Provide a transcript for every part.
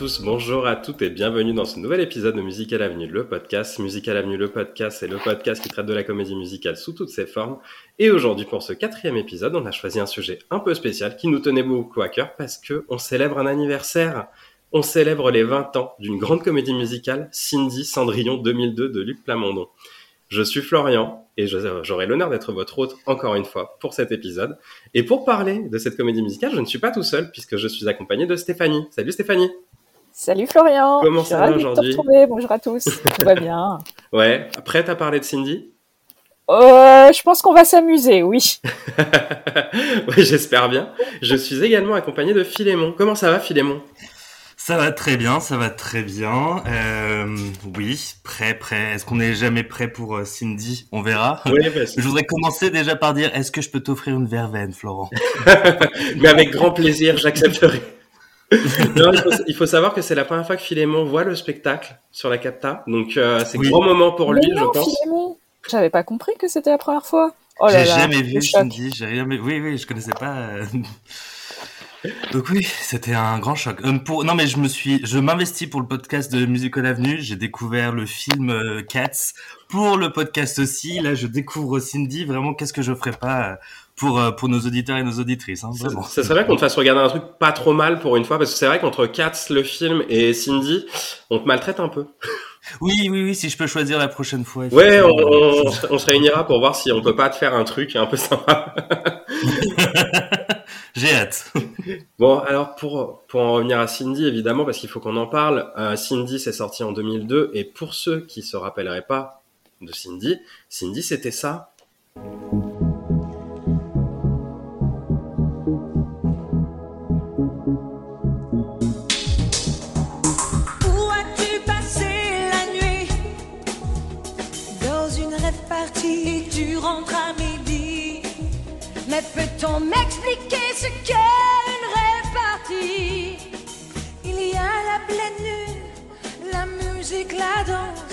Bonjour à tous, bonjour à toutes et bienvenue dans ce nouvel épisode de Musical Avenue, le podcast. Musical Avenue, le podcast, c'est le podcast qui traite de la comédie musicale sous toutes ses formes. Et aujourd'hui, pour ce quatrième épisode, on a choisi un sujet un peu spécial qui nous tenait beaucoup à cœur parce que on célèbre un anniversaire. On célèbre les 20 ans d'une grande comédie musicale, Cindy Cendrillon 2002 de Luc Plamondon. Je suis Florian et j'aurai l'honneur d'être votre hôte encore une fois pour cet épisode. Et pour parler de cette comédie musicale, je ne suis pas tout seul puisque je suis accompagné de Stéphanie. Salut Stéphanie. Salut Florian. Comment ça va aujourd'hui Bonjour à tous. Tout va bien. Ouais, prête à parler de Cindy euh, je pense qu'on va s'amuser, oui. oui, j'espère bien. Je suis également accompagné de Philémon. Comment ça va, Philémon? Ça va très bien, ça va très bien. Euh, oui, prêt, prêt. Est-ce qu'on est jamais prêt pour euh, Cindy? On verra. Oui, Je voudrais commencer déjà par dire, est-ce que je peux t'offrir une verveine, Florent? Mais avec grand plaisir, j'accepterai. Il, faut, savoir que c'est la première fois que Philémon voit le spectacle sur la capta, donc euh, c'est un grand moment pour lui, je pense. Philémon, j'avais pas compris que c'était la première fois. Oh j'ai jamais vu Cindy, j'ai jamais. Oui, oui, je connaissais pas. Euh, donc oui, c'était un grand choc. Euh, pour... Non mais je me suis, je m'investis pour le podcast de Musical Avenue. J'ai découvert le film euh, Cats pour le podcast aussi. Là, je découvre Cindy. Vraiment, qu'est-ce que je ferais pas euh, pour pour nos auditeurs et nos auditrices. Hein, ça, ça, serait bien qu'on te fasse regarder un truc pas trop mal pour une fois, parce que c'est vrai qu'entre Cats, le film, et Cindy, on te maltraite un peu. Oui, oui, oui, si je peux choisir la prochaine fois. Ouais, on, on, on, se réunira pour voir si on peut pas te faire un truc un peu sympa. J'ai hâte. bon, alors pour, pour en revenir à Cindy, évidemment, parce qu'il faut qu'on en parle, euh, Cindy s'est sorti en 2002, et pour ceux qui se rappelleraient pas de Cindy, Cindy c'était ça. Peut-on m'expliquer ce qu'est une répartie. Il y a la pleine lune, la musique, la danse.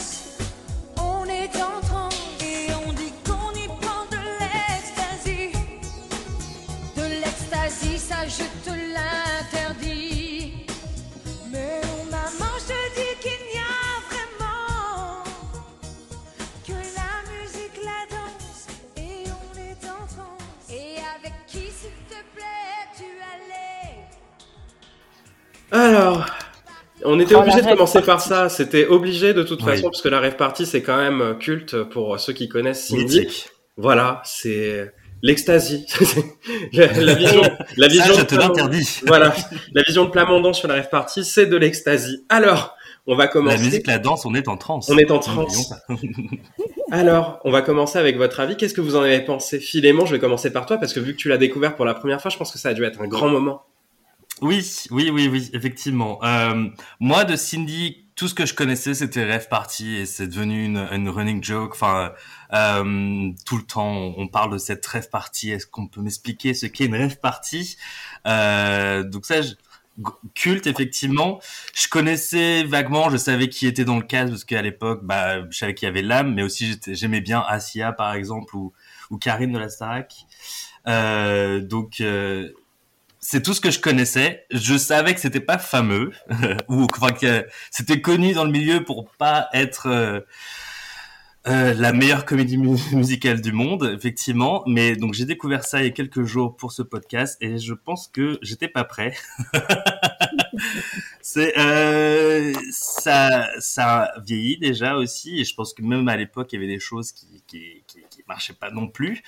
Alors, on était Oh, obligé la de commencer par ça. C'était obligé de toute Oui. façon, parce que la rêve party, c'est quand même culte pour ceux qui connaissent Cindy. Mythique. Voilà, c'est l'ecstasy. la, la vision, la vision Ça, je de te l'interdis. Voilà, la vision de Plamondon sur la rêve party, c'est de l'ecstasy. Alors, on va La commencer. musique, la danse, on est en transe. On est en transe. Alors, on va commencer avec votre avis. Qu'est-ce que vous en avez pensé? Philémon, je vais commencer par toi, parce que vu que tu l'as découvert pour la première fois, je pense que ça a dû être un grand moment. Oui, oui, oui, oui, effectivement. Euh, moi, de Cindy, tout ce que je connaissais, c'était Rêve Party et c'est devenu une, une running joke. Enfin, euh, tout le temps, on, parle de cette Rêve Party. Est-ce qu'on peut m'expliquer ce qu'est une Rêve Party? Euh, Donc ça, je- culte effectivement. Je connaissais vaguement, je savais qui était dans le cast parce qu'à l'époque, bah, je savais qu'il y avait l'âme, mais aussi j'aimais bien Asia par exemple ou, ou Karine de la Starac. Euh, donc euh, c'est tout ce que je connaissais. Je savais que c'était pas fameux ou enfin que c'était connu dans le milieu pour pas être euh, euh, la meilleure comédie mu- musicale du monde, effectivement. Mais donc j'ai découvert ça il y a quelques jours pour ce podcast et je pense que j'étais pas prêt. c'est euh, ça ça vieillit déjà aussi et je pense que même à l'époque il y avait des choses qui qui qui, qui marchaient pas non plus.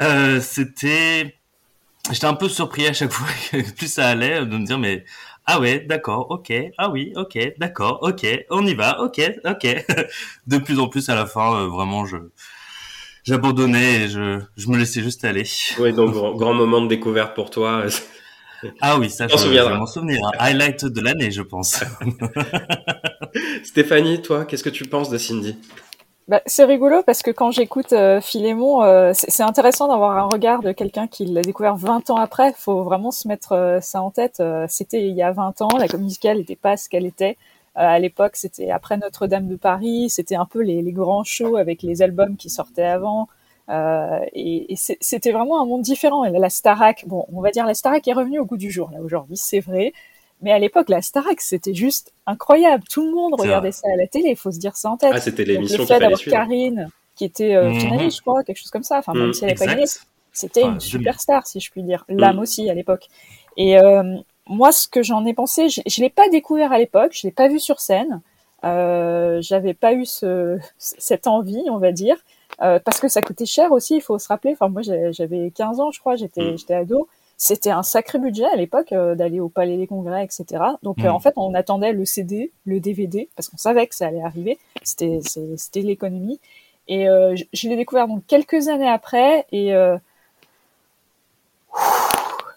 Euh, c'était J'étais un peu surpris à chaque fois que plus ça allait de me dire mais ah ouais d'accord ok ah oui ok d'accord ok on y va ok ok de plus en plus à la fin euh, vraiment je j'abandonnais et je je me laissais juste aller. Oui, donc grand, grand moment de découverte pour toi. ah oui ça je, je vais m'en souvenir. Highlight de l'année je pense. Stéphanie, toi, qu'est-ce que tu penses de Cindy? Bah, c'est rigolo parce que quand j'écoute euh, Philémon, euh, c'est intéressant d'avoir un regard de quelqu'un qui l'a découvert 20 ans après. faut vraiment se mettre euh, ça en tête. Euh, c'était il y a 20 ans, la comédie musicale n'était pas ce qu'elle était. Euh, à l'époque, c'était après Notre-Dame de Paris, c'était un peu les, les grands shows avec les albums qui sortaient avant. Euh, et et c'était vraiment un monde différent. Et la Starac, bon, on va dire la Starac est revenue au goût du jour là aujourd'hui, c'est vrai. Mais à l'époque, la Starac, c'était juste incroyable. Tout le monde regardait ça à la télé. Il faut se dire ça en tête. Ah, c'était l'émission le qu'il fait fallait d'avoir. Karine, qui était euh, Mhm. finaliste, je crois, quelque chose comme ça. Enfin, même Mhm, si elle n'avait pas gagné, c'était Enfin, une superstar, si je puis dire. L'âme Mhm. aussi à l'époque. Et euh, moi, ce que j'en ai pensé, je, je l'ai pas découvert à l'époque, je l'ai pas vu sur scène. Euh, J'avais pas eu ce, cette envie, on va dire, euh, parce que ça coûtait cher aussi. Il faut se rappeler. Enfin, moi, j'avais 15 ans, je crois, j'étais j'étais ado. C'était un sacré budget à l'époque euh, d'aller au Palais des Congrès, etc. Donc, euh, Mhm. en fait, on attendait le CD, le DVD, parce qu'on savait que ça allait arriver. C'était l'économie. Et euh, je, je l'ai découvert donc quelques années après. Et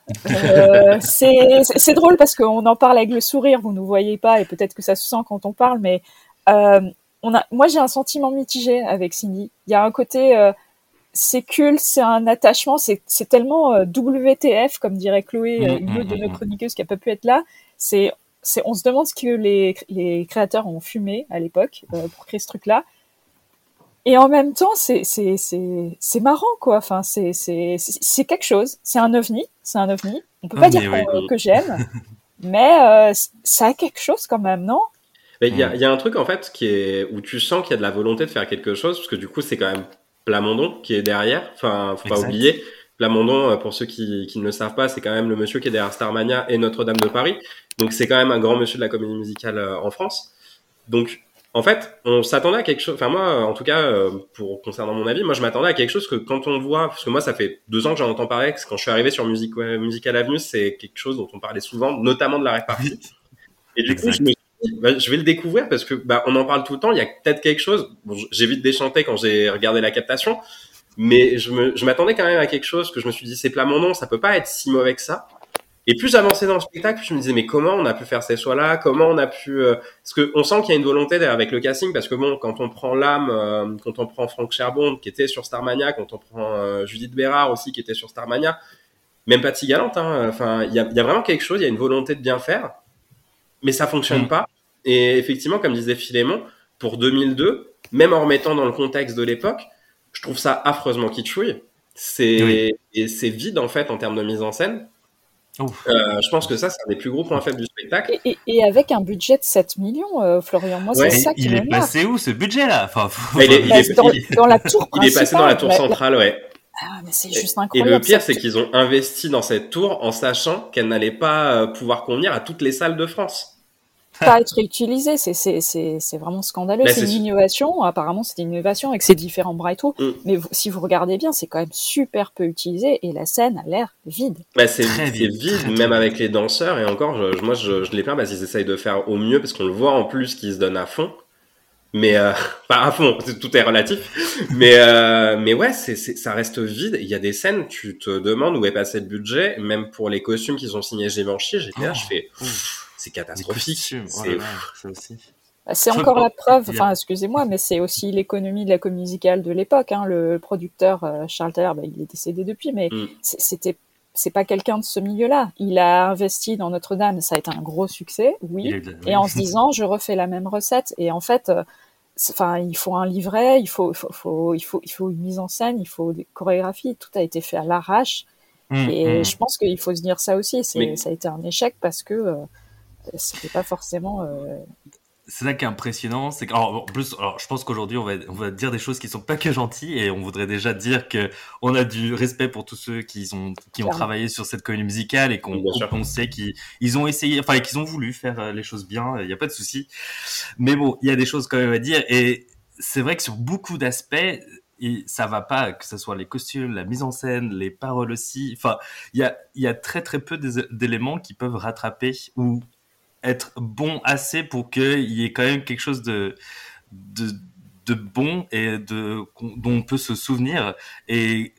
c'est drôle parce qu'on en parle avec le sourire, vous ne nous voyez pas, et peut-être que ça se sent quand on parle, mais on a, moi j'ai un sentiment mitigé avec Cindy. Il y a un côté, c'est culte, c'est un attachement, c'est c'est tellement euh, WTF, comme dirait Chloé, euh, Mm, une autre de mm, nos mm. chroniqueuses qui a pas pu être là. C'est c'est- on se demande ce que les, les créateurs ont fumé à l'époque euh, pour créer ce truc-là. Et en même temps, c'est c'est c'est c'est marrant quoi. Enfin, c'est c'est c'est c'est quelque chose. C'est un ovni. C'est un ovni. On peut Ah, pas dire oui. que j'aime, mais euh, ça a quelque chose quand même, non? Mais il y, a, Mm. il y a un truc en fait qui est où tu sens qu'il y a de la volonté de faire quelque chose, parce que du coup c'est quand même Plamondon qui est derrière. Enfin, faut pas oublier. Plamondon, euh, pour ceux qui, qui ne le savent pas, c'est quand même le monsieur qui est derrière Starmania et Notre-Dame de Paris. Donc c'est quand même un grand monsieur de la comédie musicale euh, en France. Donc en fait, on s'attendait à quelque chose. Enfin moi, en tout cas, euh, pour concernant mon avis, moi je m'attendais à quelque chose que quand on voit, parce que moi ça fait deux ans que j'en entends parler, que quand je suis arrivé sur Music, Musical Avenue, c'est quelque chose dont on parlait souvent, notamment de la répartie. Et du coup, je me bah, je vais le découvrir parce que bah, on en parle tout le temps. Il y a peut-être quelque chose. J'ai vite déchanté quand j'ai regardé la captation, mais je m'attendais quand même à quelque chose que je me suis dit, c'est Plamondon, ça peut pas être si mauvais que ça. Et plus j'avançais dans le spectacle, plus je me disais, mais comment on a pu faire ces choix-là? Comment on a pu... euh, Parce que on sent qu'il y a une volonté derrière avec le casting, parce que bon, quand on prend l'âme, euh, quand on prend Franck Cherbon, qui était sur Starmania, quand on prend euh, Judith Bérard aussi, qui était sur Starmania, même Patty Galante, hein, enfin, il y a vraiment quelque chose, il y a une volonté de bien faire, mais ça fonctionne Mm. pas. Et effectivement, comme disait Philémon, pour 2002, même en remettant dans le contexte de l'époque, je trouve ça affreusement kitschouille. C'est Oui. et c'est vide en fait en termes de mise en scène. Euh, je pense que ça, c'est un des plus gros points faibles du spectacle. et, et, et avec un budget de 7 millions, euh, Florian, moi Ouais, c'est ça qui il me est marque. passé où ce budget-là? Enfin, faut- Bah, il est- il Bah, est- dans, il- dans la tour Il est passé dans la tour centrale, ouais. Ah, mais c'est juste Et le pire, c'est qu'ils ont investi dans cette tour en sachant qu'elle n'allait pas euh, pouvoir convenir à toutes les salles de France. pas être utilisé, c'est vraiment scandaleux. C'est une innovation. Apparemment, c'est une innovation avec ses différents bras et tout. Mm. Mais vous- si vous regardez bien, c'est quand même super peu utilisé et la scène a l'air vide. Bah, c'est vide, vide, très, très même vide. avec les danseurs. Et encore, je- moi, je, je les plains parce qu'ils essayent de faire au mieux, parce qu'on le voit en plus qu'ils se donnent à fond. Mais euh, pas à fond, tout est relatif. Mais euh, mais ouais, c'est ça reste vide. Il y a des scènes, tu te demandes où est passé le budget. Même pour les costumes qu'ils ont signés Givenchy, j'étais là, Oh. je fais, Ouf. c'est catastrophique. oh C'est. Bah, C'est encore la preuve, enfin excusez-moi, mais c'est aussi l'économie de la comédie musicale de l'époque. Hein. Le producteur euh, Charles Taylor, bah, il est décédé depuis, mais Mm. c'était c'est pas quelqu'un de ce milieu-là. Il a investi dans Notre-Dame, ça a été un gros succès, oui. Est et en se disant je refais la même recette et en fait euh, enfin il faut un livret il faut, il faut, faut- il faut il faut une mise en scène il faut des chorégraphies tout a été fait à l'arrache Hum, et hum. je pense qu'il faut se dire ça aussi Mais- ça a été un échec parce que euh, c'était pas forcément euh, C'est ça qui est impressionnant, c'est qu'en plus, alors, je pense qu'aujourd'hui on va, on va dire des choses qui sont pas que gentilles et on voudrait déjà dire que on a du respect pour tous ceux qui ont qui ont Clairement. travaillé sur cette comédie musicale et qu'on sait qu'ils ils ont essayé, enfin qu'ils ont voulu faire euh, les choses bien, il n'y a pas de souci. Mais bon, il y a des choses quand même à dire et c'est vrai que sur beaucoup d'aspects et ça va pas, que ce soit les costumes, la mise en scène, les paroles aussi. Enfin, il y a, y a très très peu d'é- d'éléments qui peuvent rattraper ou être bon assez pour qu'il y ait quand même quelque chose de, de, bon et de, dont on peut se souvenir. Et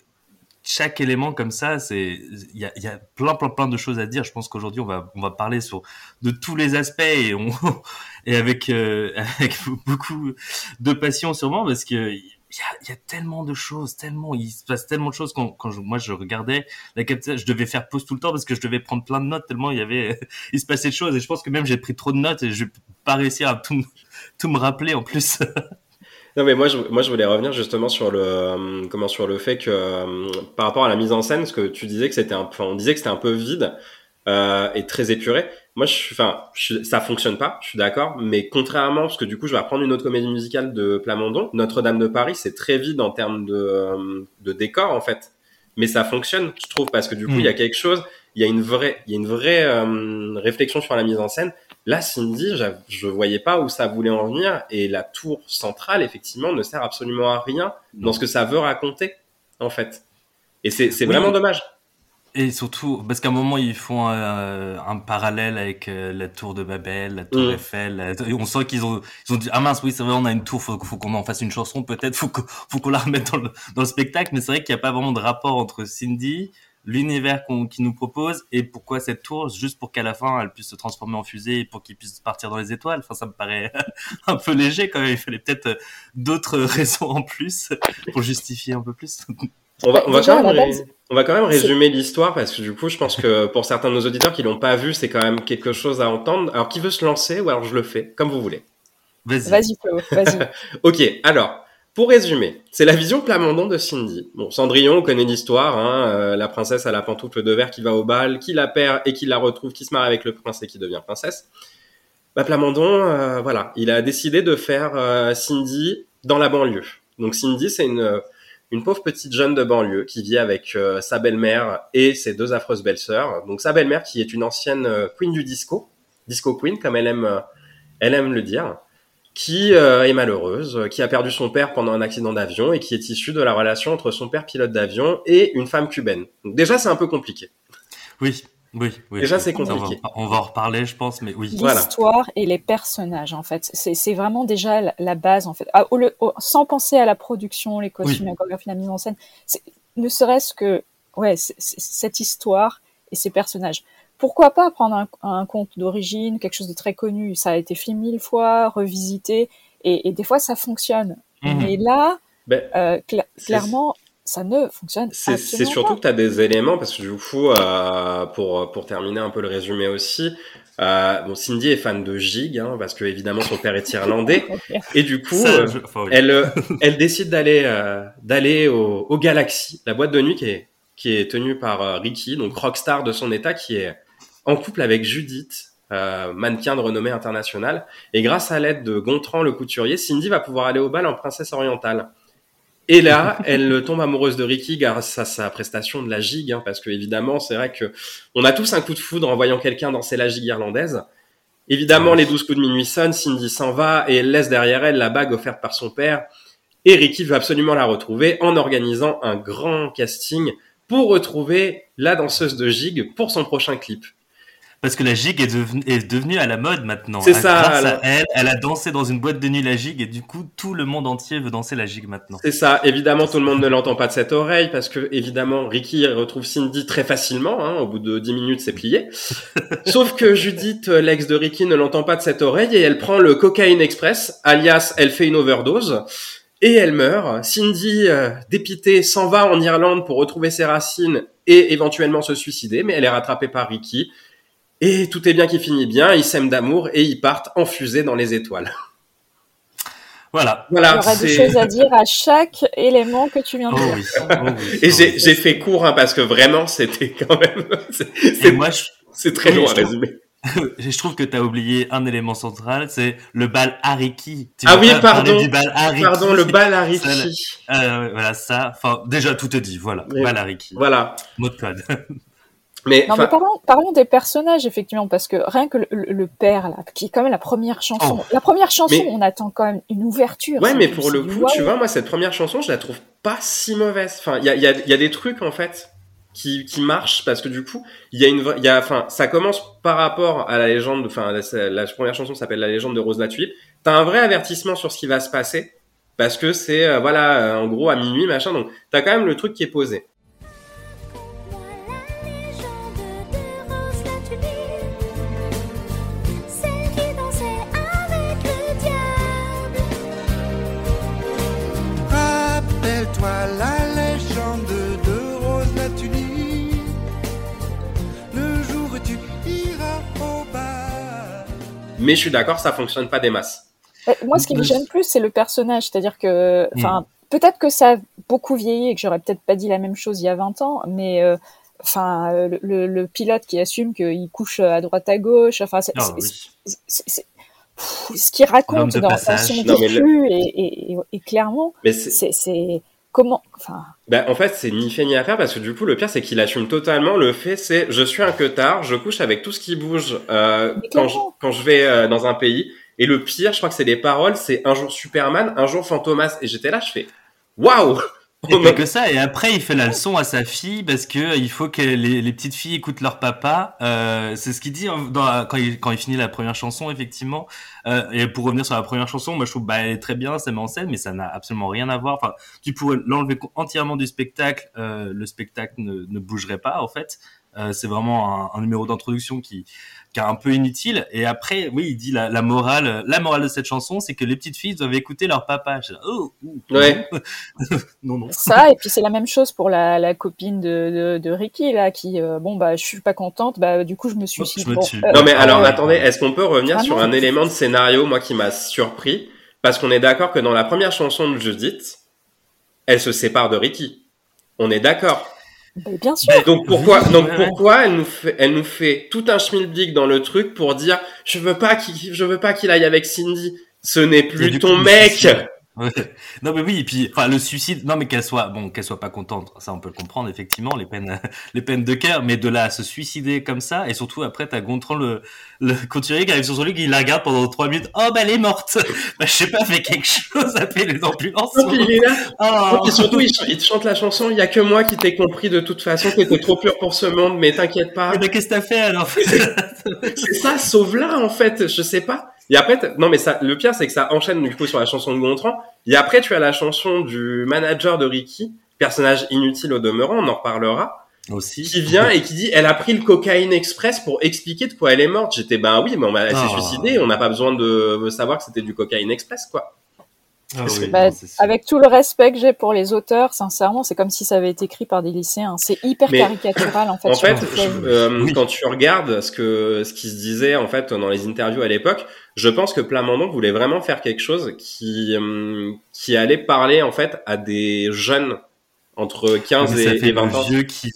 chaque élément comme ça, il y a, plein, plein, plein de choses à dire. Je pense qu'aujourd'hui, on va, on va parler sur, de tous les aspects et et avec, euh, avec beaucoup de passion sûrement parce que il y a, y a tellement de choses, tellement, il se passe tellement de choses quand, quand je- moi je regardais la captation, je devais faire pause tout le temps parce que je devais prendre plein de notes tellement il y avait, il se passait de choses et je pense que même j'ai pris trop de notes et je vais pas réussir à tout, tout me rappeler en plus. Non mais moi je, moi je voulais revenir justement sur le comment sur le fait que par rapport à la mise en scène, ce que tu disais que c'était un, enfin on disait que c'était un peu vide euh, et très épuré. Moi, je suis, enfin, je, ça fonctionne pas, je suis d'accord, mais contrairement, parce que du coup, je vais reprendre une autre comédie musicale de Plamondon, Notre-Dame de Paris, c'est très vide en termes de, euh, de décor, en fait. Mais ça fonctionne, je trouve, parce que du coup, il y a quelque chose, il y a une vraie, il y a une vraie euh, réflexion sur la mise en scène. Là, Cindy, je, je voyais pas où ça voulait en venir, et la tour centrale, effectivement, ne sert absolument à rien dans ce que ça veut raconter, en fait. Et c'est, vraiment dommage. Et surtout, parce qu'à un moment, ils font un, un parallèle avec euh, la tour de Babel, la tour Mm. Eiffel. la- et on sent qu'ils ont, ils ont dit, ah mince, oui, c'est vrai, on a une tour, faut, faut qu'on en fasse une chanson, peut-être, faut qu'on faut qu'on la remette dans le, dans le spectacle. Mais c'est vrai qu'il n'y a pas vraiment de rapport entre Cindy, l'univers qu'on qu'il nous propose, et pourquoi cette tour, juste pour qu'à la fin, elle puisse se transformer en fusée et pour qu'il puisse partir dans les étoiles. Enfin, ça me paraît un peu léger quand même. Il fallait peut-être euh, d'autres raisons en plus pour justifier un peu plus. On va, on va Déjà, quand même, à la ré- base, on va quand même c'est- résumer l'histoire parce que du coup, je pense que pour certains de nos auditeurs qui l'ont pas vu, c'est quand même quelque chose à entendre. Alors, qui veut se lancer ou alors je le fais, comme vous voulez. Vas-y. Vas-y, Flo, vas-y. Ok, alors, pour résumer, c'est la vision Plamondon de Cindy. Bon, Cendrillon, on connaît l'histoire, hein, euh, la princesse à la pantoufle de verre qui va au bal, qui la perd et qui la retrouve, qui se marie avec le prince et qui devient princesse. Bah, Plamondon, euh, voilà, il a décidé de faire euh, Cindy dans la banlieue. Donc Cindy, c'est une, une pauvre petite jeune de banlieue qui vit avec euh, sa belle-mère et ses deux affreuses belles-sœurs. Donc sa belle-mère qui est une ancienne euh, queen du disco, disco queen comme elle aime, euh, elle aime le dire qui est malheureuse, qui a perdu son père pendant un accident d'avion et qui est issue de la relation entre son père pilote d'avion et une femme cubaine. Donc déjà c'est un peu compliqué. Oui, oui, oui. Déjà, c'est Ça, on va- compliqué. On va, en reparler, je pense, mais oui. Voilà. L'histoire et les personnages, en fait. C'est vraiment déjà la, la base, en fait. Ah, au lieu- au- sans penser à la production, les costumes, la chorégraphie, la mise en scène, ne serait-ce que ouais, cette histoire et ces personnages. Pourquoi pas prendre un, un conte d'origine, quelque chose de très connu Ça a été fait mille fois, revisité, et, et des fois ça fonctionne. Mhm. Mais là, Ben, euh, clairement, ça ne fonctionne C'est c'est surtout pas. que tu as des éléments, parce que du coup, euh, pour, pour terminer un peu le résumé aussi, euh, bon, Cindy est fan de Gig, hein, parce que évidemment son père est irlandais, et du coup, Ça, euh, je- enfin, oui. elle, euh, elle décide d'aller euh, d'aller au, au Galaxy, la boîte de nuit qui est, qui est tenue par euh, Ricky, donc rockstar de son état, qui est en couple avec Judith, euh, mannequin de renommée internationale. Et grâce à l'aide de Gontran le couturier, Cindy va pouvoir aller au bal en princesse orientale. Et là, elle tombe amoureuse de Ricky grâce à sa prestation de la gigue, hein, parce que évidemment, c'est vrai que on a tous un coup de foudre en voyant quelqu'un danser la gigue irlandaise. Évidemment, Ouais. les douze coups de minuit sonnent, Cindy s'en va et elle laisse derrière elle la bague offerte par son père. Et Ricky veut absolument la retrouver en organisant un grand casting pour retrouver la danseuse de gigue pour son prochain clip. Parce que la gigue est, devenue est devenue à la mode maintenant. C'est À- ça, Grâce alors. à elle, elle a dansé dans une boîte de nuit la gigue et du coup, tout le monde entier veut danser la gigue maintenant. C'est ça. Évidemment, tout le monde ne l'entend pas de cette oreille parce que, évidemment, Ricky retrouve Cindy très facilement. Hein, au bout de 10 minutes, c'est plié. Sauf que Judith, euh, l'ex de Ricky, ne l'entend pas de cette oreille et elle prend le cocaïne express, alias, elle fait une overdose. Et elle meurt. Cindy, euh, dépitée, s'en va en Irlande pour retrouver ses racines et éventuellement se suicider, mais elle est rattrapée par Ricky. Et tout est bien qui finit bien, ils s'aiment d'amour et ils partent en fusée dans les étoiles. Voilà. Il y Voilà, aura des choses à dire à chaque élément que tu viens de Oh dire. oui. Oh oui. Et Oh j'ai, oui. fait court hein, parce que vraiment c'était quand même c'est, moi, très long à résumer. je trouve que tu as oublié un élément central, c'est le bal Hariki. Tu Ah oui, pardon. Du bal Hariki? Pardon, le bal Ça, Ricky. Euh, voilà, ça. Enfin, déjà, tout est dit. Voilà. Oui. Bal Hariki. Voilà. Mot de code. Mais, Non, mais parlons, parlons des personnages, effectivement, parce que rien que le, le- père, là, qui est quand même la première chanson. Oh. La première chanson, Mais- on attend quand même une ouverture. ouais, c'est mais pour le coup, tu vois, moi cette première chanson, je la trouve pas si mauvaise. Enfin, il y a, il y, a, y a des trucs en fait qui, qui marchent parce que du coup, il y a une, y a, enfin, ça commence par rapport à la légende. Enfin, la, la première chanson s'appelle La légende de Rose la Tulipe. T'as un vrai avertissement sur ce qui va se passer parce que c'est, euh, voilà, euh, en gros à minuit, machin. Donc, t'as quand même le truc qui est posé. Rappelle-toi la légende de Rose la tulipe. Le jour où tu iras au bal. Mais je suis d'accord, ça fonctionne pas des masses. Euh, Moi, ce qui me gêne plus, c'est le personnage. C'est-à-dire que, enfin, peut-être que ça a beaucoup vieilli et que j'aurais peut-être pas dit la même chose il y a 20 ans, mais euh, enfin, le, le- le pilote qui assume qu'il couche à droite à gauche. Enfin, c'est, oui. ce qu'il raconte dans passage. son mais le- vécu et, et, et- et clairement, Mais c'est- c'est, c'est comment, enfin, Bah, en fait, c'est ni fait ni à faire parce que du coup, le pire, c'est qu'il assume totalement le fait, c'est je suis un queutard, je couche avec tout ce qui bouge euh, quand, je, quand je vais euh, dans un pays. Et le pire, je crois que c'est les paroles, c'est un jour Superman, un jour Fantomas. Et j'étais là, je fais waouh Et pas que ça, et après il fait la leçon à sa fille parce que il faut que les, les petites filles écoutent leur papa. Euh, c'est ce qu'il dit hein, dans quand, il, quand il finit la première chanson, effectivement. Euh, et pour revenir sur la première chanson, moi je trouve bah, elle est très bien, ça met en scène, mais ça n'a absolument rien à voir. Enfin, tu pourrais l'enlever entièrement du spectacle, euh, le spectacle ne, ne bougerait pas en fait. Euh, c'est vraiment un, un numéro d'introduction qui, qui est un peu inutile. Et après, oui, il dit la, la morale, la morale de cette chanson, c'est que les petites filles doivent écouter leur papa. Je dis, oh, ouh, Ouais. non, non. ça et puis c'est la même chose pour la, la copine de, de, de Ricky là qui euh, bon bah je suis pas contente bah du coup je me suis Hop, je me bon, euh, Non mais alors ouais. attendez, est-ce qu'on peut revenir Ah sur non. un élément de scénario, moi qui m'a surpris? Parce qu'on est d'accord que dans la première chanson de Judith, elle se sépare de Ricky. On est d'accord. Bah, bien sûr Donc pourquoi, Oui, donc pourquoi elle nous fait, elle nous fait tout un schmilblick dans le truc pour dire je veux pas qu'il, je veux pas qu'il aille avec Cindy. Ce n'est plus ton coup, mec. Non mais oui, et puis enfin le suicide, non mais qu'elle soit bon, qu'elle soit pas contente, ça on peut le comprendre effectivement, les peines, les peines de cœur, mais de là à se suicider comme ça, et surtout après t'as Gontran le, le couturier qui arrive sur son lit, qui la regarde pendant trois minutes, oh bah elle est morte, bah je sais pas, fais quelque chose, appelle les ambulances. Puis il est là. Oh. Et surtout, il, te chante la chanson. Il y a que moi qui t'ai compris de toute façon. T'étais trop pur pour ce monde, mais t'inquiète pas. Eh ben, qu'est-ce que t'as fait alors? C'est ça, sauve-la en fait. Je sais pas. Et après, non mais ça, le pire c'est que ça enchaîne du coup sur la chanson de Gontran. Et après, tu as la chanson du manager de Ricky, personnage inutile au demeurant. On en reparlera. Aussi. Qui vient et qui dit, elle a pris le cocaïne express pour expliquer de quoi elle est morte. J'étais, ben oui, mais on, elle s'est Ah. suicidée. On n'a pas besoin de savoir que c'était du cocaïne express quoi. Ah oui, Bah, non, avec tout le respect que j'ai pour les auteurs sincèrement c'est comme si ça avait été écrit par des lycéens c'est hyper Mais- caricatural en fait En fait, je- euh, Oui. quand tu regardes ce que ce qui se disait en fait dans les interviews à l'époque, je pense que Plamondon voulait vraiment faire quelque chose qui euh, qui allait parler en fait à des jeunes entre 15 Mais ça et, fait et 20 le ans. vieux qui,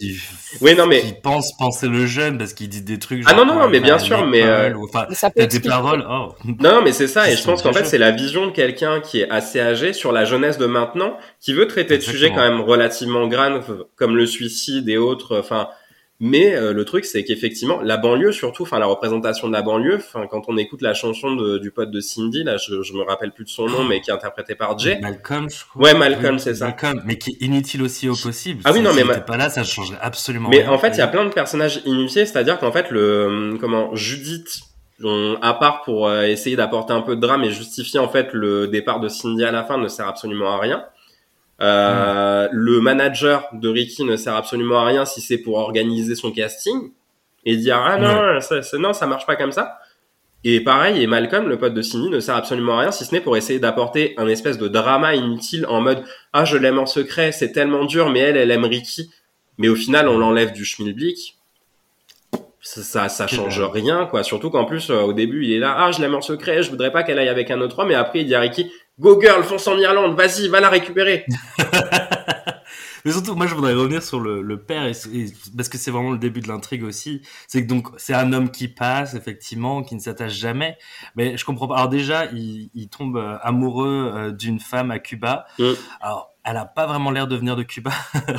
Oui, non, mais- qui pense penser le jeune parce qu'il dit des trucs. Ah non, non, non, quand mais bien sûr, mais, euh, ou, enfin, Et ça peut t'as des expliquer- paroles. Oh. Non, mais c'est ça, et je pense qu'en fait, c'est la vision de quelqu'un qui est assez âgé sur la jeunesse de maintenant, qui veut traiter de sujets quand même relativement graves, comme le suicide et autres, enfin, mais euh, le truc, c'est qu'effectivement, la banlieue, surtout, enfin, la représentation de la banlieue, enfin, quand on écoute la chanson de- du pote de Cindy, là, je, je me rappelle plus de son nom, mais qui est interprété par Jay. Malcolm, je crois. Ouais, Malcolm, c'est ça. Malcolm, mais qui est inutile aussi au possible. Ah oui, non, Si mais ma- pas là, ça changerait absolument Mais rien. en fait, il y a plein de personnages inutiles, c'est-à-dire qu'en fait, le euh, comment Judith, on- à part pour euh, essayer d'apporter un peu de drame et justifier en fait le départ de Cindy à la fin, ne sert absolument à rien. Euh, Le manager de Ricky ne sert absolument à rien si c'est pour organiser son casting et dire ah non, ça, ça- non, ça marche pas comme ça. Et pareil, et Malcolm, le pote de Cindy, ne sert absolument à rien si ce n'est pour essayer d'apporter un espèce de drama inutile en mode ah je l'aime en secret, c'est tellement dur, mais elle, elle aime Ricky. Mais au final, on l'enlève du schmilblick. Ça, ça, ça change rien, quoi. Surtout qu'en plus, euh, au début, il est là, ah, je l'aime en secret, je voudrais pas qu'elle aille avec un autre homme. Mais après, il dit à Ricky, go girl, fonce en Irlande, vas-y, va la récupérer. Mais surtout, moi, je voudrais revenir sur le, le père, et, et- parce que c'est vraiment le début de l'intrigue aussi. C'est que donc, c'est un homme qui passe, effectivement, qui ne s'attache jamais. Mais je comprends pas. Alors déjà, il, il tombe euh, amoureux euh, d'une femme à Cuba. Mm. Alors, elle a pas vraiment l'air de venir de Cuba.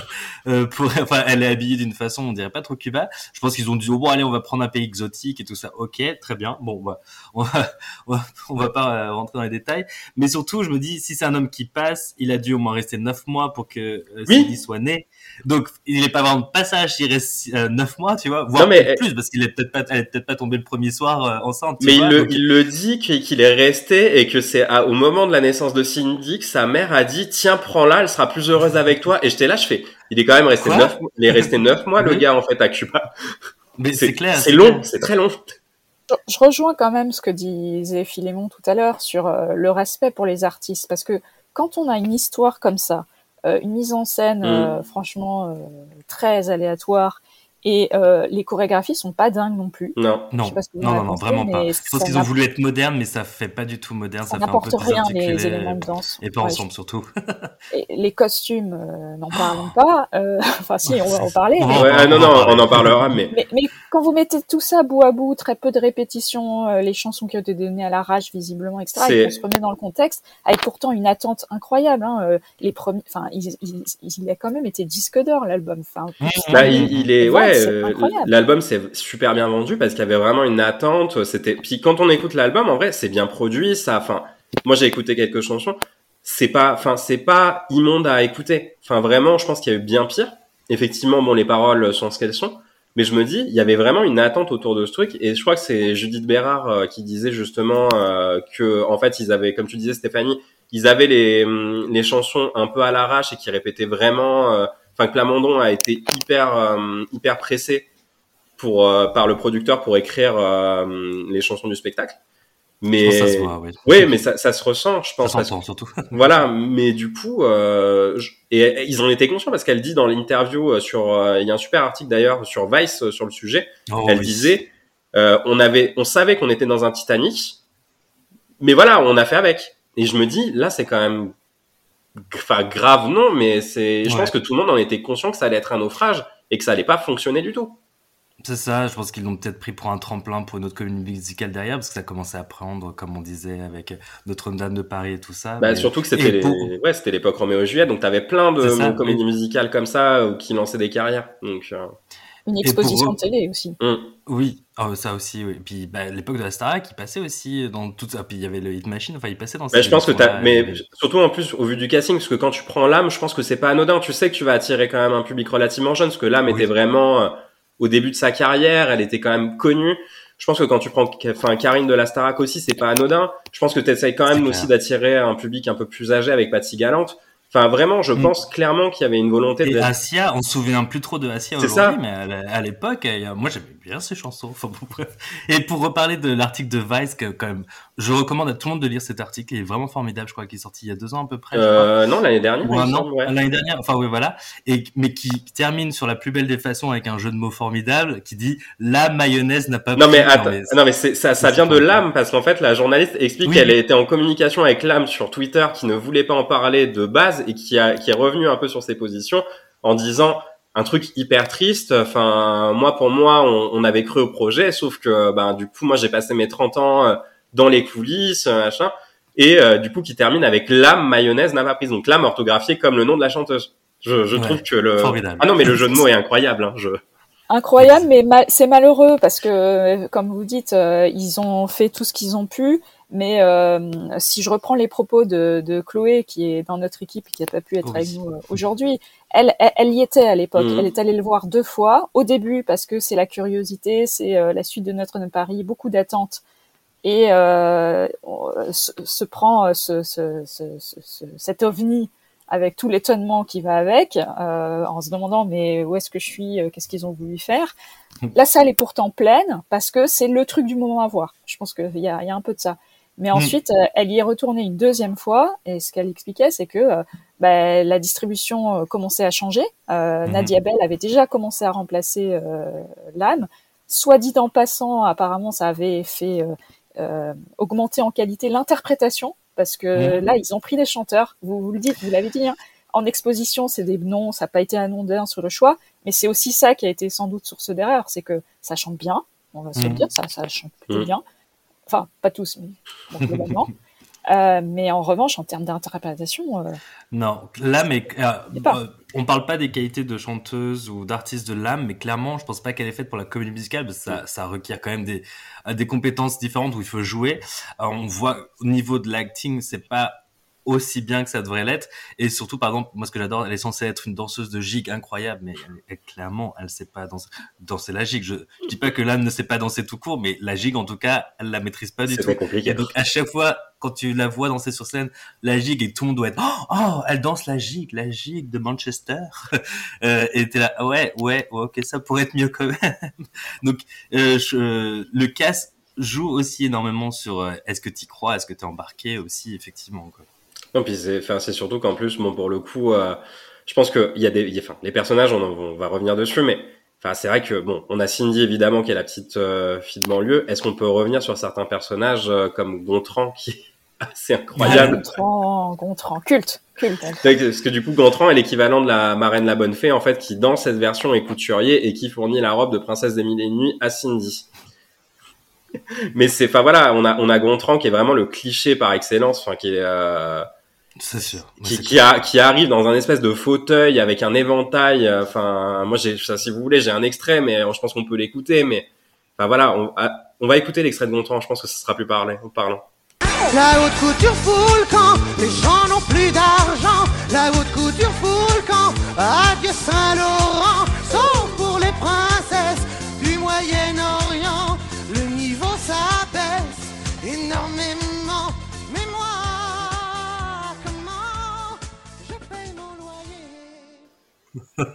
Euh, pour, enfin, elle est habillée d'une façon, on dirait pas trop Cuba. Je pense qu'ils ont dit, oh, bon, allez, on va prendre un pays exotique et tout ça. Ok, très bien. Bon, bah, on va, on va, pas euh, rentrer dans les détails. Mais surtout, je me dis, si c'est un homme qui passe, il a dû au moins rester neuf mois pour que euh, Oui. Soit née. Donc, il n'est pas vraiment de passage, il reste euh, neuf mois, tu vois, voire Non, mais- peut-être plus, parce qu'il est peut-être pas, elle est peut-être pas tombée le premier soir euh, enceinte. tu Mais il le, donc- il le dit qu'il est resté et que c'est à- au moment de la naissance de Cindy que sa mère a dit, tiens, prends-la, elle sera plus heureuse avec toi. Et j'étais là, je fais, il est quand même resté Quoi neuf, mois- il est resté neuf mois, le Oui. gars, en fait, à Cuba. mais c'est clair. C'est long, clair. c'est très long. Je rejoins quand même ce que disait Philémon tout à l'heure sur euh, le respect pour les artistes, parce que quand on a une histoire comme ça, une mise en scène Mm. euh, franchement euh, très aléatoire, Et euh, les chorégraphies sont pas dingues non plus. Non. Je Non, sais pas ce que vous non, non, non, vraiment pas. Je pense qu'ils ont voulu être modernes, mais ça fait pas du tout moderne. Ça Ça n'apporte rien les éléments de danse. et pas Ouais, ensemble surtout. Et les costumes, euh, n'en parlons pas. Euh, enfin, si, on va en parler. On mais- Ouais, parler, non, on non, on en parlera, mais Mais, mais quand vous mettez tout ça bout à bout, très peu de répétitions, euh, les chansons qui ont été données à l'arrache visiblement, etc., et qu'on se remet dans le contexte, avec pourtant une attente incroyable. Hein, euh, les premiers, enfin, il, il, il a quand même été disque d'or l'album. Enfin, Bah, il, il est, Vente, ouais, euh, l'album c'est super bien vendu parce qu'il y avait vraiment une attente. C'était, puis quand on écoute l'album, en vrai, c'est bien produit. Ça, enfin, moi j'ai écouté quelques chansons. C'est pas, enfin, c'est pas immonde à écouter. Enfin, vraiment, je pense qu'il y a eu bien pire. Effectivement, bon, les paroles sont ce qu'elles sont. Mais je me dis, il y avait vraiment une attente autour de ce truc. Et je crois que c'est Judith Bérard euh, qui disait justement euh, que, en fait, ils avaient, comme tu disais, Stéphanie, ils avaient les, hum, les chansons un peu à l'arrache et qui répétaient vraiment. Enfin, que Plamondon a été hyper, euh, hyper pressé pour euh, par le producteur pour écrire euh, les chansons du spectacle. Mais pense que ça se voit, oui. oui, mais ça, ça se ressent, je Ça pense. parce s'entend surtout. voilà, mais du coup, euh, je- et, et ils en étaient conscients parce qu'elle dit dans l'interview sur, euh, il y a un super article d'ailleurs sur Vice euh, sur le sujet. Oh, elle oui. disait, euh, on avait, on savait qu'on était dans un Titanic, mais voilà, on a fait avec. Et je me dis, là, c'est quand même, enfin grave non, mais c'est, je pense que tout le monde en était conscient que ça allait être un naufrage et que ça allait pas fonctionner du tout. C'est ça, je pense qu'ils l'ont peut-être pris pour un tremplin pour une autre commune musicale derrière, parce que ça commençait à prendre, comme on disait, avec Notre-Dame de Paris et tout ça. Bah, mais- surtout que c'était les... pour- ouais, c'était l'époque Roméo et Juliette, donc t'avais plein de ça, comédies musicales comme ça euh, qui lançaient des carrières. Donc, euh, une exposition eux- télé aussi. hum. Oui, oh, ça aussi, oui. Puis bah, l'époque de la Starac, il passait aussi dans tout ça. Puis il y avait le Hit Machine, enfin il passait dans Bah, je pense que t'as, mais avait- surtout en plus au vu du casting, parce que quand tu prends l'âme, je pense que c'est pas anodin. Tu sais que tu vas attirer quand même un public relativement jeune, parce que l'âme Oui. était vraiment euh, au début de sa carrière, elle était quand même connue. Je pense que quand tu prends, enfin Karine de la Starac aussi, c'est pas anodin. Je pense que t'essayes quand C'est même aussi d'attirer un public un peu plus âgé avec Patsy Galante. Enfin vraiment, je Mm. pense clairement qu'il y avait une volonté Et de. Assia, on se souvient plus trop de Assia C'est aujourd'hui, mais à, l'époque, moi j'aimais bien ces chansons. Enfin. Et pour reparler de l'article de Vice, que quand même, je recommande à tout le monde de lire cet article. Il est vraiment formidable. Je crois qu'il est sorti il y a deux ans à peu près. Euh, non, l'année dernière. ou il me un an semble, ouais. l'année dernière enfin oui voilà et mais qui termine sur la plus belle des façons avec un jeu de mots formidable qui dit la mayonnaise n'a pas Non mais attends, non mais ça, ça vient de l'âme parce qu'en fait la journaliste explique Oui. qu'elle était en communication avec l'âme sur Twitter qui ne voulait pas en parler de base et qui a qui est revenu un peu sur ses positions en disant un truc hyper triste. Enfin moi pour moi on, on avait cru au projet sauf que ben du coup moi j'ai passé mes 30 ans euh, dans les coulisses euh, machin et euh, du coup qui termine avec l'âme mayonnaise n'a pas prise donc l'âme orthographiée comme le nom de la chanteuse. Je, je Ouais, trouve que le formidable. ah non mais le jeu de mots est incroyable. Hein, je... Incroyable, mais ma- c'est malheureux parce que, euh, comme vous dites, euh, ils ont fait tout ce qu'ils ont pu. Mais euh, si je reprends les propos de, de Chloé, qui est dans notre équipe et qui n'a pas pu être Oui. avec nous aujourd'hui, elle, elle, elle y était à l'époque. Mhm. Elle est allée le voir deux fois. Au début, parce que c'est la curiosité, c'est euh, la suite de Notre-Dame Paris, beaucoup d'attentes. Et euh, se, se prend euh, ce, ce, ce, ce- ce- cet ovni avec tout l'étonnement qui va avec, euh, en se demandant mais où est-ce que je suis, euh, qu'est-ce qu'ils ont voulu faire? La salle est pourtant pleine parce que c'est le truc du moment à voir. Je pense qu'il y a, y a un peu de ça. Mais Mm. ensuite, euh, elle y est retournée une deuxième fois et ce qu'elle expliquait, c'est que euh, bah, la distribution euh, commençait à changer. Euh, Mhm. Nadia Bell avait déjà commencé à remplacer euh, l'âme. Soit dit en passant, apparemment, ça avait fait augmenter en qualité l'interprétation parce que Mhm. là, ils ont pris des chanteurs. Vous, vous le dites, vous l'avez dit. Hein, en exposition, c'est des noms, ça n'a pas été anodin sur le choix, mais c'est aussi ça qui a été sans doute source d'erreur, c'est que ça chante bien, on va se le Mhm. dire, ça, ça chante plutôt Mhm. bien. Enfin, pas tous, mais bon, globalement. Euh, mais en revanche, en termes d'interprétation, euh, Non, l'âme est. euh, euh, on parle pas des qualités de chanteuse ou d'artiste de l'âme, mais clairement, je pense pas qu'elle est faite pour la comédie musicale, parce que ça, ça requiert quand même des, des compétences différentes où il faut jouer. On voit au niveau de l'acting, c'est pas aussi bien que ça devrait l'être. Et surtout, par exemple, moi, ce que j'adore, elle est censée être une danseuse de gigue incroyable, mais elle, elle- clairement, elle sait pas danser, danser la gigue. Je, je dis pas que l'âme ne sait pas danser tout court, mais la gigue, en tout cas, elle la maîtrise pas du C'est tout. très compliqué. Et donc, à chaque fois, quand tu la vois danser sur scène, la gigue et tout le monde doit être, oh, oh, elle danse la gigue, la gigue de Manchester. euh, et t'es là, ouais, ouais, ok, ça pourrait être mieux quand même. donc, euh, je- le casse joue aussi énormément sur euh, est-ce que tu crois, est-ce que tu es embarqué aussi, effectivement. Quoi. Non, puis c'est, enfin, c'est surtout qu'en plus, bon, pour le coup, euh, je pense que il y a des, il y a- enfin, les personnages, on, en- on va revenir dessus, mais Enfin, c'est vrai que bon, on a Cindy évidemment qui est la petite euh, fille de banlieue. Est-ce qu'on peut revenir sur certains personnages euh, comme Gontran qui est assez incroyable? Gontran, Gontran, culte, culte. Parce que du coup, Gontran est l'équivalent de la marraine la bonne fée en fait, qui dans cette version est couturier et qui fournit la robe de princesse des mille et une nuits à Cindy. Mais c'est, enfin voilà, on a on a Gontran qui est vraiment le cliché par excellence, enfin qui est euh, C'est sûr. qui, C'est qui, a, qui arrive dans un espèce de fauteuil avec un éventail. euh, Enfin, moi, j'ai, ça, si vous voulez, j'ai un extrait, mais je pense qu'on peut l'écouter. Mais, enfin voilà, on, ah, on va écouter l'extrait de Gontran. Je pense que ce sera plus parlé, parlant. La haute couture fout le camp, les gens n'ont plus d'argent. La haute couture fout le camp, adieu Saint-Laurent.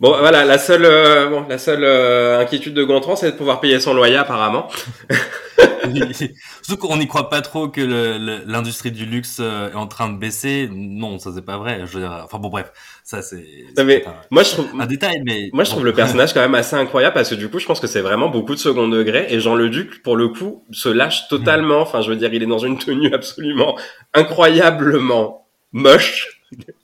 Bon, voilà, la seule, euh, bon, la seule euh, inquiétude de Gontran, c'est de pouvoir payer son loyer, apparemment. Surtout qu'on n'y croit pas trop que l'industrie du luxe euh, est en train de baisser. Non, ça c'est pas vrai. Je veux dire, enfin bon, bref, ça c'est moi, je trouve, un détail, mais moi, je trouve bon. le personnage quand même assez incroyable parce que du coup, je pense que c'est vraiment beaucoup de second degré et Jean le Duc, pour le coup, se lâche totalement. Enfin, je veux dire, il est dans une tenue absolument incroyablement moche.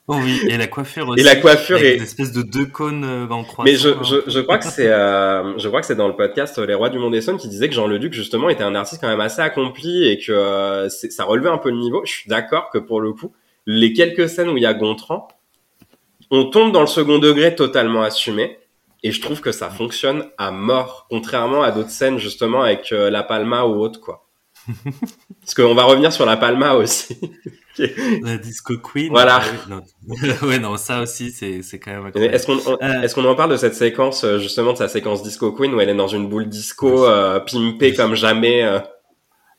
Oh oui, et la coiffure aussi. Et la coiffure avec est- une espèce de deux cônes euh, en croissant. Mais je, je, je crois que c'est euh, je crois que c'est dans le podcast euh, Les Rois du Monde et Son qui disait que Jean Leduc justement était un artiste quand même assez accompli et que euh, ça relevait un peu le niveau. Je suis d'accord que pour le coup, les quelques scènes où il y a Gontran, on tombe dans le second degré totalement assumé et je trouve que ça fonctionne à mort, contrairement à d'autres scènes justement avec euh, La Palma ou autre quoi. Parce qu'on va revenir sur La Palma aussi. La disco queen. Voilà. Ah oui, non. ouais, non, ça aussi, c'est c'est quand même. Est-ce qu'on on- Euh. est-ce qu'on en parle de cette séquence euh, justement de sa séquence Disco Queen où elle est dans une boule disco euh, pimpée comme jamais euh,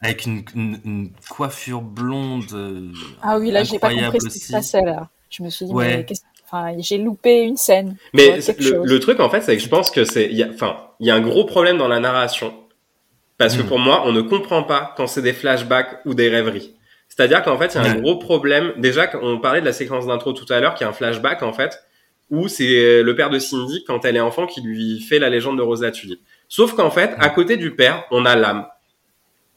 Avec une, une, une coiffure blonde. euh, Ah oui, là, j'ai pas compris ce qui se passait là. Je me suis dit, Ouais. mais qu'est-ce- enfin, j'ai loupé une scène. Mais le, truc en fait c'est que je pense que c'est il y a enfin il y a un gros problème dans la narration parce que Mm. pour moi on ne comprend pas quand c'est des flashbacks ou des rêveries. C'est-à-dire qu'en fait il y a un gros problème déjà on parlait de la séquence d'intro tout à l'heure qui est un flashback en fait où c'est le père de Cindy quand elle est enfant qui lui fait la légende de Tulipe. Sauf qu'en fait à côté du père on a l'âme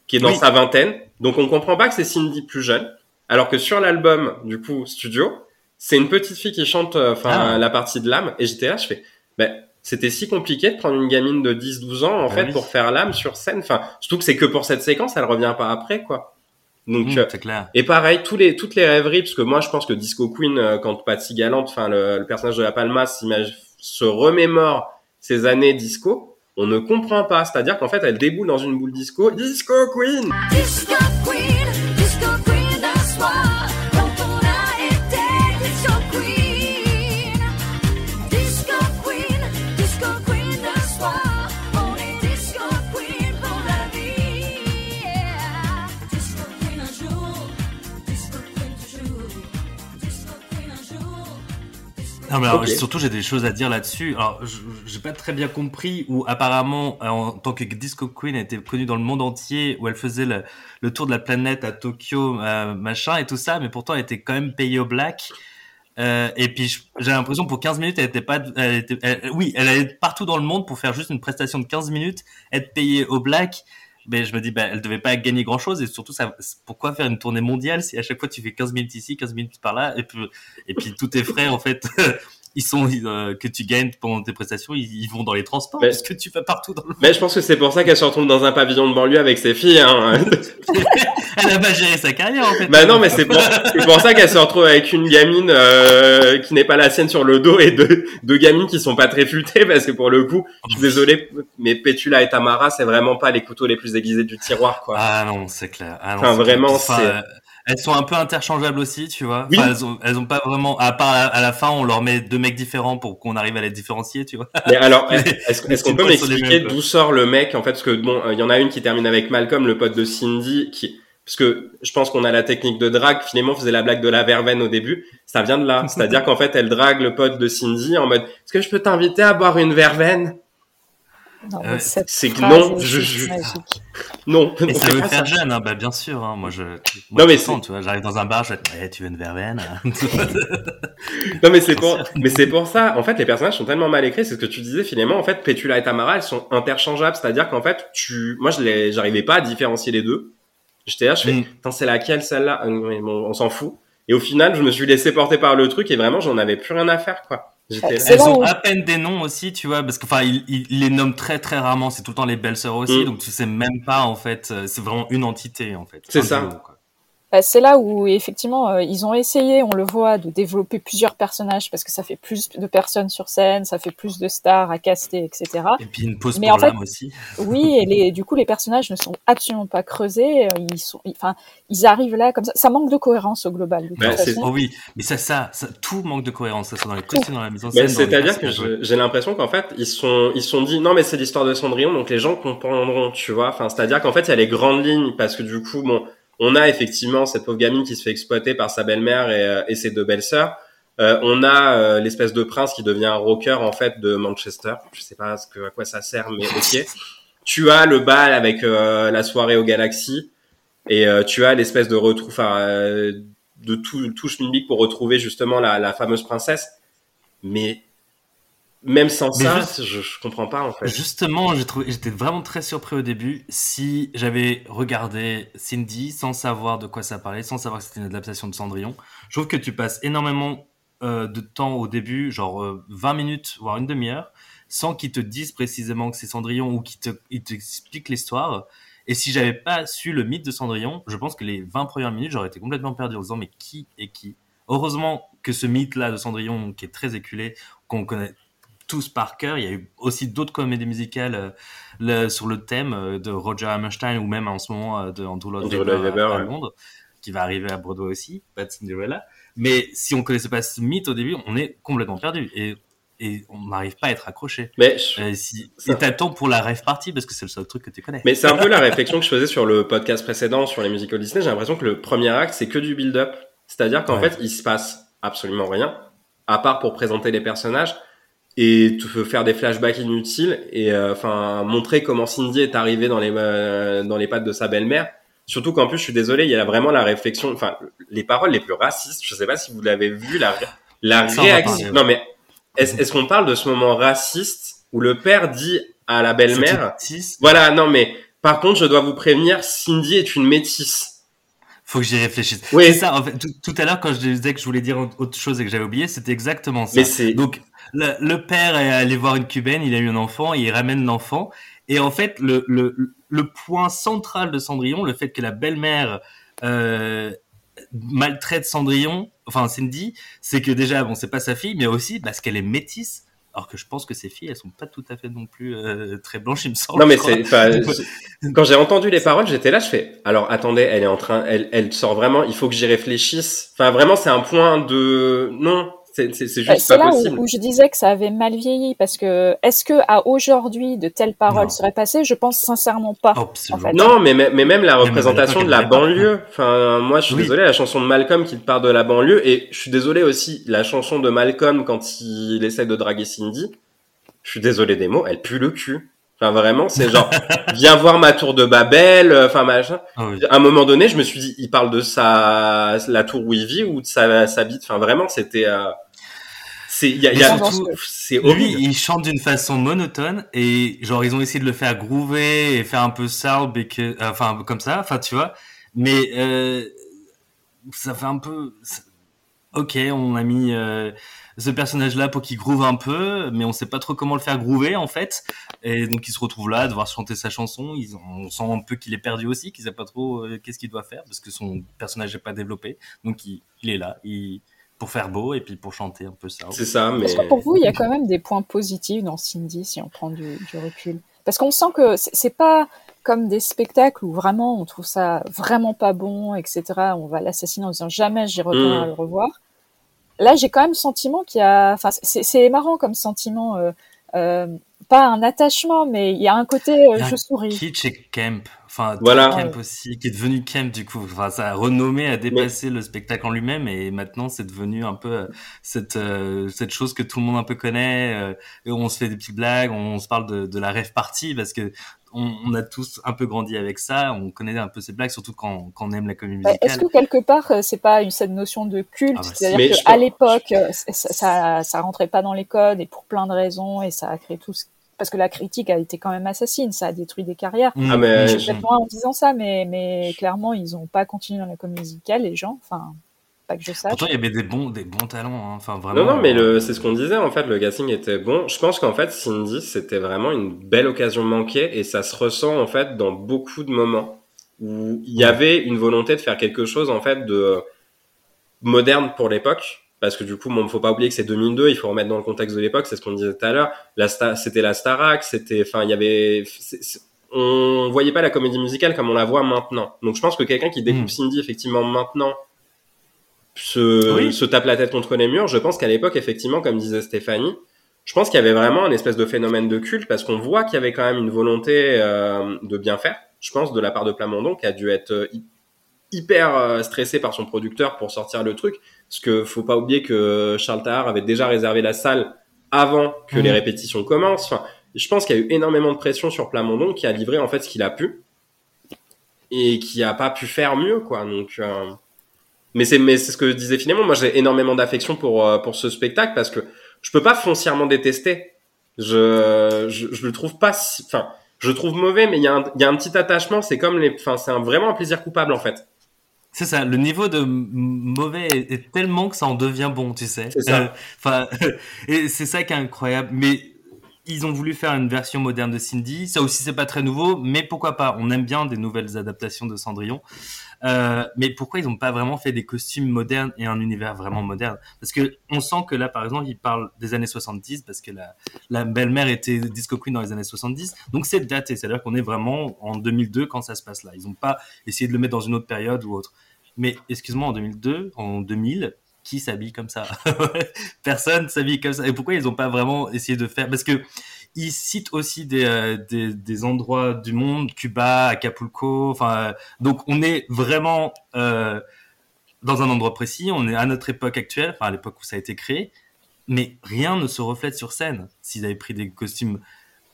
qui est dans Oui. sa vingtaine donc on comprend pas que c'est Cindy plus jeune alors que sur l'album du coup studio c'est une petite fille qui chante euh, enfin Ah. la partie de l'âme et j'étais là je fais ben c'était si compliqué de prendre une gamine de 10-12 ans en Ah fait oui. pour faire l'âme sur scène enfin surtout que c'est que pour cette séquence elle revient pas après quoi donc Mm, euh, c'est clair. et pareil tous les toutes les rêveries parce que moi je pense que Disco Queen euh, quand Patsy Galante enfin le, le personnage de la Palma se remémore ses années disco on ne comprend pas. C'est-à-dire qu'en fait elle déboule dans une boule disco. Disco Queen! Disco Queen, Non mais alors, Ok. surtout j'ai des choses à dire là-dessus. Alors je- j'ai pas très bien compris où apparemment euh, en tant que disco queen elle était connue dans le monde entier où elle faisait le, le tour de la planète à Tokyo euh, machin et tout ça, mais pourtant elle était quand même payée au black. Euh, et puis j'ai l'impression pour 15 minutes elle était pas, elle était, elle- oui elle allait partout dans le monde pour faire juste une prestation de 15 minutes, être payée au black. Mais je me dis, bah, elle devait pas gagner grand chose et surtout, ça, pourquoi faire une tournée mondiale si à chaque fois tu fais 15 minutes ici, 15 minutes par là et puis, et puis tous tes frères, en fait, ils sont, euh, que tu gagnes pendant tes prestations, ils, ils vont dans les transports Mais- parce que tu vas partout dans le mais je pense que c'est pour ça qu'elle se retrouve dans un pavillon de banlieue avec ses filles hein. Elle a pas géré sa carrière, en fait. Bah non, mais c'est pour, c'est pour ça qu'elle se retrouve avec une gamine euh, qui n'est pas la sienne sur le dos et deux, deux gamines qui sont pas très futées parce que pour le coup, je suis désolé, mais Petula et Tamara, c'est vraiment pas les couteaux les plus aiguisés du tiroir, quoi. Ah non, c'est clair. Ah, non, Enfin, vraiment, c'est- euh, elles sont un peu interchangeables aussi, tu vois. Oui. Enfin, elles, ont, elles ont pas vraiment, à part à, à la fin, on leur met deux mecs différents pour qu'on arrive à les différencier, tu vois. Mais alors, est-ce, qu'on peut m'expliquer d'où sort le mec, en fait, parce que bon, il y en a une qui termine avec Malcolm, le pote de Cindy, qui, parce que je pense qu'on a la technique de drague. Finalement, faisait la blague de la verveine au début. Ça vient de là. C'est-à-dire qu'en fait, elle drague le pote de Cindy en mode, est-ce que je peux t'inviter à boire une verveine? Non, Euh, c'est que non, je- je-. Non, Et ça veut faire ça. jeune, hein, bah bien sûr. Hein, moi, je, moi, Non, mais c'est- tu vois, j'arrive dans un bar, je Eh, tu veux une verveine Non mais c'est pour, mais c'est pour ça. En fait, les personnages sont tellement mal écrits. C'est ce que tu disais finalement. En fait, Petula et Tamara, elles sont interchangeables. C'est-à-dire qu'en fait, tu, moi, je les, j'arrivais pas à différencier les deux. J'étais là, je fais, Mm. Putain, c'est laquelle celle-là? Euh, mais bon, On s'en fout. Et au final, je me suis laissé porter par le truc et vraiment, j'en avais plus rien à faire, quoi. Elles là ont où- à peine des noms aussi, tu vois, parce que enfin, il, il- il les nomme très très rarement. C'est tout le temps les belles sœurs aussi, Mm. donc tu sais même pas en fait. euh, C'est vraiment une entité en fait. C'est Un ça. duo, quoi. Bah, c'est là où effectivement euh, ils ont essayé, on le voit, de développer plusieurs personnages parce que ça fait plus de personnes sur scène, ça fait plus de stars à caster, etc. Et puis une pause Mais pour en fait- l'âme aussi. Oui, et les, du coup les personnages ne sont absolument pas creusés, euh, ils sont, enfin ils arrivent là comme ça, ça manque de cohérence au global. De Bah. Oh oui, mais ça, ça, ça, tout manque de cohérence, ce soit dans les costumes, dans la mise en scène. c'est-à-dire que j'ai l'impression qu'en fait ils sont ils sont dit non mais c'est l'histoire de Cendrillon donc les gens comprendront tu vois enfin c'est-à-dire qu'en fait il y a les grandes lignes parce que du coup bon on a effectivement cette pauvre gamine qui se fait exploiter par sa belle-mère et, euh, et ses deux belles-sœurs. Euh, on a euh, l'espèce de prince qui devient un rocker en fait de Manchester. Je sais pas ce que à quoi ça sert mais ok. Tu as le bal avec euh, la soirée au Galaxy et euh, tu as l'espèce de retrouve enfin, euh, de tout tout pour retrouver justement la, la fameuse princesse. Mais même sans Mais ça, juste- je, je comprends pas en fait. Justement, j'étais vraiment très surpris au début. Si j'avais regardé Cindy sans savoir de quoi ça parlait, sans savoir que c'était une adaptation de Cendrillon, je trouve que tu passes énormément euh, de temps au début, genre euh, 20 minutes, voire une demi-heure, sans qu'ils te disent précisément que c'est Cendrillon ou qu'ils te, ils t'expliquent l'histoire. Et si j'avais pas su le mythe de Cendrillon, je pense que les 20 premières minutes, j'aurais été complètement perdu en disant mais qui est qui? Heureusement que ce mythe-là de Cendrillon, qui est très éculé, qu'on connaît tous par cœur, il y a eu aussi d'autres comédies musicales euh, le- sur le thème euh, de Roger Hammerstein ou même en ce moment euh, de Andrew Lloyd à, ouais. Londres, qui va arriver à Broadway aussi, Bad Cinderella. Mais si on connaissait pas ce mythe au début, on est complètement perdu et, et on n'arrive pas à être accroché. Mais Euh, si, et t'attends pour la rêve party parce que c'est le seul truc que tu connais. Mais c'est un peu la réflexion que je faisais sur le podcast précédent sur les musicals Disney. J'ai l'impression que le premier acte, c'est que du build-up. C'est-à-dire qu'en Ouais. fait, il se passe absolument rien, à part pour présenter les personnages et te faire des flashbacks inutiles et euh, enfin montrer comment Cindy est arrivée dans les euh, dans les pattes de sa belle-mère. Surtout qu'en plus, je suis désolé, il y a vraiment la réflexion, enfin les paroles les plus racistes. Je sais pas si vous l'avez vu, la la Ça, réaction. parler. Non mais est-ce est-ce qu'on parle de ce moment raciste où le père dit à la belle-mère voilà, non, mais par contre, je dois vous prévenir, Cindy est une métisse. Faut que j'y réfléchisse. Oui. C'est ça, en fait, tout, tout à l'heure, quand je disais que je voulais dire autre chose et que j'avais oublié, c'était exactement ça. Mais. Donc, le, le père est allé voir une cubaine, il a eu un enfant, et il ramène l'enfant. Et en fait, le, le, le point central de Cendrillon, le fait que la belle-mère euh, maltraite Cendrillon, enfin Cindy, c'est que déjà, bon, c'est pas sa fille, mais aussi parce qu'elle est métisse. Alors que je pense que ces filles, elles sont pas tout à fait non plus euh, très blanches, il me semble. Non, mais c'est- Quand j'ai entendu les paroles, j'étais là, je fais. Alors, attendez, elle est en train. Elle, elle sort vraiment. Il faut que j'y réfléchisse. Enfin, vraiment, c'est un point de. Non, c'est c'est- c'est Euh, juste pas là possible. où, où je disais que ça avait mal vieilli parce que est-ce que à aujourd'hui de telles paroles Non. seraient passées? Je pense sincèrement pas. Absolument. en fait. Non, mais, mais mais même la représentation de la banlieue. Enfin, moi, je suis Oui. désolé, la chanson de Malcolm qui parle de la banlieue, et je suis désolé aussi, la chanson de Malcolm quand il essaie de draguer Cindy. Je suis désolé des mots, elle pue le cul. Enfin, vraiment, c'est genre, viens voir ma tour de Babel, euh, enfin machin. Ah oui. À un moment donné, je me suis dit, il parle de sa la tour où il vit ou de sa sa bite. Enfin, vraiment, c'était. euh, c'est il y a, y a- c'est Lui, il chante d'une façon monotone et genre ils ont essayé de le faire groover et faire un peu salbe et que, enfin comme ça, enfin tu vois. Mais euh, ça fait un peu. Ok, on a mis euh, ce personnage-là pour qu'il groove un peu, mais on sait pas trop comment le faire groover en fait. Et donc il se retrouve là, à devoir chanter sa chanson. Ils, on sent un peu qu'il est perdu aussi, qu'il sait pas trop euh, qu'est-ce qu'il doit faire parce que son personnage n'est pas développé. Donc il, il est là, il, pour faire beau et puis pour chanter un peu ça. C'est ça, mais. Est-ce que pour vous, il y a quand même des points positifs dans Cindy si on prend du, du recul Parce qu'on sent que c'est pas comme des spectacles où vraiment on trouve ça vraiment pas bon, etc. On va l'assassiner en disant jamais j'y retourne Mm. à le revoir. Là, j'ai quand même le sentiment qu'il y a. Enfin, c'est marrant comme sentiment. euh, euh, pas un attachement, mais il y a un côté euh, je un souris. Kitsch et Camp. Enfin, Voilà. Camp aussi, qui est devenu Camp du coup. Enfin, ça a renommé, a dépassé le spectacle en lui-même et maintenant c'est devenu un peu euh, cette euh, cette chose que tout le monde un peu connaît. euh, et on se fait des petites blagues, on se parle de, de la rêve party parce que on, on a tous un peu grandi avec ça. On connaît un peu ces blagues, surtout quand, quand on aime la comédie Est-ce musicale. que quelque part euh, c'est pas une, cette notion de culte, Ah bah c'est-à-dire qu'à l'époque euh, ça, ça ça rentrait pas dans les codes et pour plein de raisons et ça a créé tout ce... parce que la critique a été quand même assassine, ça a détruit des carrières. Mm, Ah, mais- mm, Je suis en disant ça, mais mais clairement ils ont pas continué dans la comédie musicale les gens, enfin pas que je sache. Pourtant, il y avait des bons, des bons talents. hein. Enfin, vraiment. Non, non, mais le, c'est ce qu'on disait, en fait, le casting était bon. Je pense qu'en fait, Cindy, c'était vraiment une belle occasion manquée et ça se ressent, en fait, dans beaucoup de moments où il y avait une volonté de faire quelque chose, en fait, de moderne pour l'époque. Parce que du coup, bon, faut pas oublier que c'est 2002, il faut remettre dans le contexte de l'époque, c'est ce qu'on disait tout à l'heure. C'était la Starac, c'était, enfin, il y avait, on voyait pas la comédie musicale comme on la voit maintenant. Donc je pense que quelqu'un qui découvre Mm. Cindy, effectivement, maintenant, se, Oui. se tape la tête contre les murs. Je pense qu'à l'époque, effectivement, comme disait Stéphanie, je pense qu'il y avait vraiment un espèce de phénomène de culte parce qu'on voit qu'il y avait quand même une volonté euh, de bien faire. Je pense de la part de Plamondon qui a dû être euh, hy- hyper euh, stressé par son producteur pour sortir le truc. Parce que faut pas oublier que Charles Tahar avait déjà réservé la salle avant que Mhm. les répétitions commencent. Enfin, je pense qu'il y a eu énormément de pression sur Plamondon qui a livré en fait ce qu'il a pu et qui a pas pu faire mieux quoi. Donc euh, mais c'est mais c'est ce que disait Philémon. Moi, j'ai énormément d'affection pour euh, pour ce spectacle parce que je peux pas foncièrement détester. Je je, je le trouve pas. si- Enfin, je le trouve mauvais, mais il y a un il y a un petit attachement. C'est comme les. Enfin, c'est un, vraiment un plaisir coupable en fait. C'est ça, le niveau de mauvais est, est tellement que ça en devient bon, tu sais. C'est ça. Euh, Enfin, et c'est ça qui est incroyable. Mais ils ont voulu faire une version moderne de Cindy. Ça aussi, c'est pas très nouveau, mais pourquoi pas? On aime bien des nouvelles adaptations de Cendrillon. Euh, mais pourquoi ils n'ont pas vraiment fait des costumes modernes et un univers vraiment moderne? Parce que on sent que là, par exemple, ils parlent des années 70 parce que la, belle-mère était disco queen dans les années 70. Donc c'est daté, c'est-à-dire qu'on est vraiment en 2002 quand ça se passe là. Ils n'ont pas essayé de le mettre dans une autre période ou autre. Mais excuse-moi, en 2002, en 2000, qui s'habille comme ça Personne s'habille comme ça. Et pourquoi ils n'ont pas vraiment essayé de faire Parce que ils citent aussi des, euh, des, endroits du monde, Cuba, Acapulco. Enfin, euh, donc on est vraiment euh, dans un endroit précis. On est à notre époque actuelle, enfin à l'époque où ça a été créé, mais rien ne se reflète sur scène. S'ils avaient pris des costumes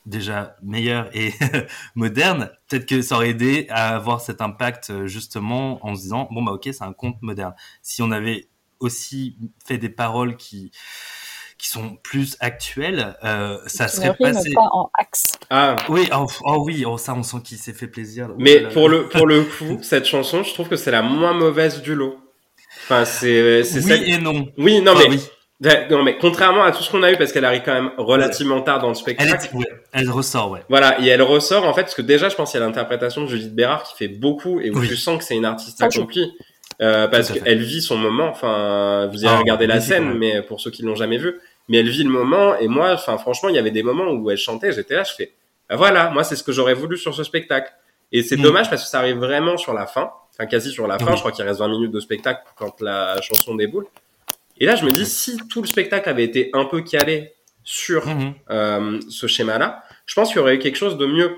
déjà meilleurs et modernes, peut-être que ça aurait aidé à avoir cet impact justement en se disant bon bah ok c'est un conte moderne. Si on avait aussi fait des paroles qui qui sont plus actuelles, euh, ça serait passé. pas en axe. Ah. Oui, oh, oh oui, oh, ça on sent qu'il s'est fait plaisir. Oh Mais là là. pour le pour le coup, cette chanson, je trouve que c'est la moins mauvaise du lot. Enfin, c'est c'est oui celle- et non. Oui, non Ah mais oui. Non mais contrairement à tout ce qu'on a eu parce qu'elle arrive quand même relativement tard dans le Elle, spectacle. est- ouais, elle ressort, ouais. Voilà, et elle ressort en fait parce que déjà je pense qu'il y a l'interprétation de Judith Bérard qui fait beaucoup et où Oui. tu sens que c'est une artiste accomplie euh, parce qu'elle vit son moment. Enfin, vous irez Ah, regarder la scène, mais pour ceux qui l'ont jamais vu, mais elle vit le moment et moi, enfin franchement, il y avait des moments où elle chantait, j'étais là, je fais, ah, voilà, moi c'est ce que j'aurais voulu sur ce spectacle. Et c'est Mm. dommage parce que ça arrive vraiment sur la fin, enfin quasi sur la fin. Je crois qu'il reste 20 minutes de spectacle quand la chanson déboule. Et là, je me dis, si tout le spectacle avait été un peu calé sur Mhm. euh, ce schéma-là, je pense qu'il y aurait eu quelque chose de mieux.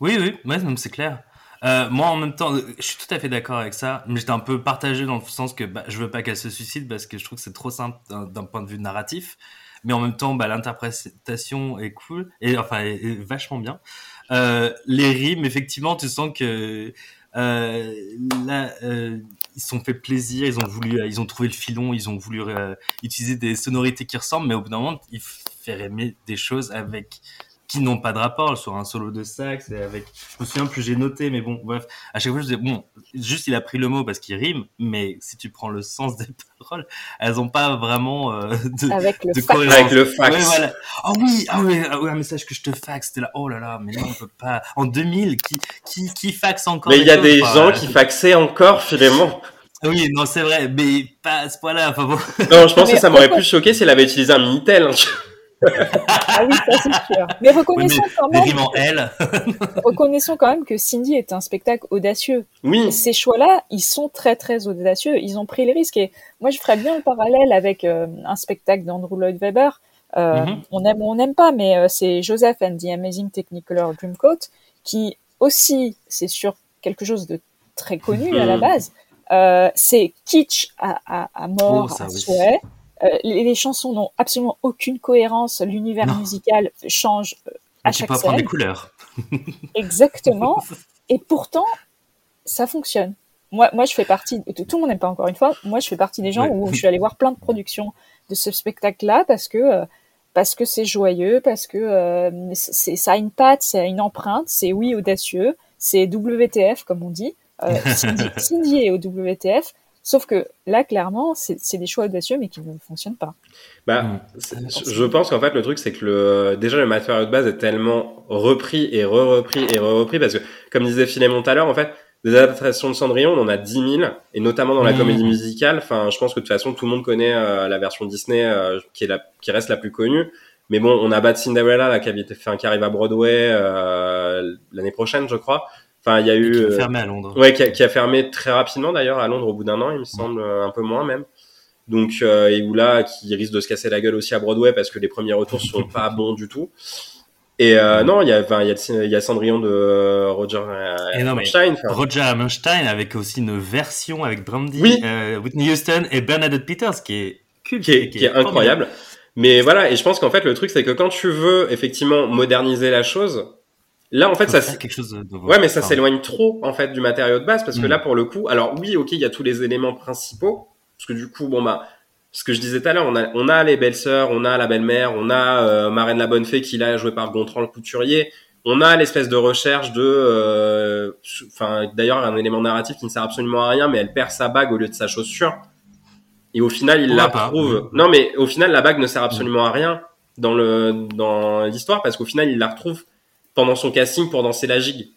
Oui, oui, ouais, c'est clair. Euh, moi, en même temps, je suis tout à fait d'accord avec ça, mais j'étais un peu partagé dans le sens que bah, je veux pas qu'elle se suicide parce que je trouve que c'est trop simple d'un point de vue narratif. Mais en même temps, bah, l'interprétation est cool et enfin vachement bien. Euh, les rimes, effectivement, tu sens que euh, là, ils se sont fait plaisir, ils ont voulu, ils ont trouvé le filon, ils ont voulu utiliser des sonorités qui ressemblent, mais au bout d'un moment, ils faire aimer des choses avec qui n'ont pas de rapport sur un solo de sax et avec je me souviens plus j'ai noté mais bon bref à chaque fois je disais bon juste il a pris le mot parce qu'il rime mais si tu prends le sens des paroles elles ont pas vraiment euh, de, Avec le de fax. Avec le fax. Ouais, voilà. Ah oui, ah oui, ah oui, un message que je te faxe, c'était là, oh là là, mais non, on peut pas. En 2000, qui, qui, qui faxe encore Mais il y a choses des gens qui faxaient encore, finalement. Oui, non, c'est vrai, mais pas à ce point-là. Enfin bon. Non, je pense Mais que ça m'aurait plus choqué si elle avait utilisé un Minitel. hein. Ah oui, ça c'est sûr. Mais reconnaissons quand même, reconnaissons quand que Cindy est un spectacle audacieux. Oui, Ces choix-là, ils sont très très audacieux. Ils ont pris les risques. Et moi, je ferais bien le parallèle avec euh, un spectacle d'Andrew Lloyd Webber Euh, Mhm. On aime ou on n'aime pas, mais euh, c'est Joseph and the Amazing Technicolor Dreamcoat qui aussi, c'est sur quelque chose de très connu à la Mhm. base. Euh, c'est kitsch à, à, à mort, Oh, ça, à oui. souhait. Euh, les, les chansons n'ont absolument aucune cohérence. L'univers musical change euh, à chaque peux apprendre des scène. couleurs. Exactement. Et pourtant, ça fonctionne. Moi, moi, je fais partie, tout tout le monde n'aime pas encore une fois, moi, je fais partie des gens Ouais. où je suis allée voir plein de productions de ce spectacle-là parce que, euh, parce que c'est joyeux, parce que euh, c'est, ça a une patte, ça a une empreinte, c'est oui audacieux, c'est WTF comme on dit. Euh, Cindy, Cindy est au WTF, sauf que là, clairement, c'est, c'est des choix audacieux mais qui ne fonctionnent pas. Bah, c'est- je pense qu'en fait le truc c'est que le déjà le matériau de base est tellement repris et re-repris et re-repris parce que comme disait Philémon tout à l'heure en fait des adaptations de Cendrillon on en a 10 000 et notamment dans la comédie musicale enfin je pense que de toute façon tout le monde connaît euh, la version Disney euh, qui est la qui reste la plus connue. Mais bon on a Bad Cinderella là qui, avait été fait, qui arrive à Broadway euh, l'année prochaine je crois enfin il y a eu qui est euh, fermé à Londres. Ouais, qui a, qui a fermé très rapidement d'ailleurs à Londres au bout d'un an, il me semble, euh, un peu moins même. Donc, euh, et où là, qui risque de se casser la gueule aussi à Broadway parce que les premiers retours sont pas bons du tout. Et euh, non, il y a, enfin, il y a, il y a Cendrillon de Roger Et non, mais Hammerstein, enfin, Roger Hammerstein avec aussi une version avec Brandy, Oui. euh, Whitney Houston et Bernadette Peters qui est culte, qui est, qui est incroyable. Mais voilà, et je pense qu'en fait, le truc, c'est que quand tu veux effectivement moderniser la chose, là, en fait, ça, quelque chose de. Ouais, mais ça s'éloigne trop en fait du matériau de base parce que Mm. là pour le coup, alors oui, ok, il y a tous les éléments principaux parce que du coup, bon bah, ce que je disais tout à l'heure, on a, on a les belles sœurs, on a la belle-mère, on a euh, Marraine la bonne fée qui là est jouée par Gontran le couturier, on a l'espèce de recherche de, euh, enfin d'ailleurs un élément narratif qui ne sert absolument à rien, mais elle perd sa bague au lieu de sa chaussure et au final il la pas retrouve. Non mais au final la bague ne sert absolument à rien dans le dans l'histoire parce qu'au final il la retrouve pendant son casting pour danser la gigue.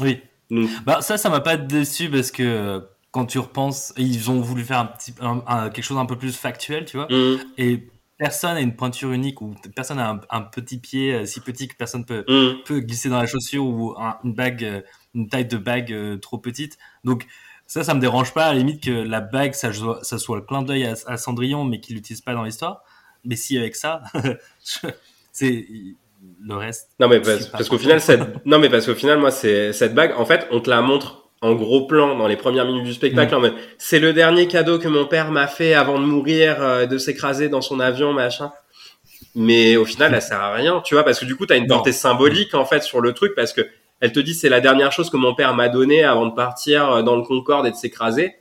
Oui. Donc, Bah ça, ça m'a pas déçu parce que quand tu repenses, ils ont voulu faire un petit, un- un- quelque chose un peu plus factuel, tu vois. hum, Et personne a une pointure unique ou personne a un, un petit pied euh, si petit que personne peut hum. peut glisser dans la chaussure ou un- une bague, euh, une taille de bague euh, trop petite. Donc ça, ça me dérange pas à la limite que la bague, ça, soit- ça soit le clin d'œil à, à Cendrillon, mais qu'il l'utilise pas dans l'histoire. Mais si avec ça, c'est le reste. Non mais parce, qu'au final cette non mais parce qu'au final moi c'est cette bague en fait on te la montre en gros plan dans les premières minutes du spectacle mode c'est le dernier cadeau que mon père m'a fait avant de mourir euh, de s'écraser dans son avion machin. Mais au final elle sert à rien, tu vois parce que du coup tu as une Non. portée symbolique en fait sur le truc parce que elle te dit c'est la dernière chose que mon père m'a donné avant de partir euh, dans le Concorde et de s'écraser.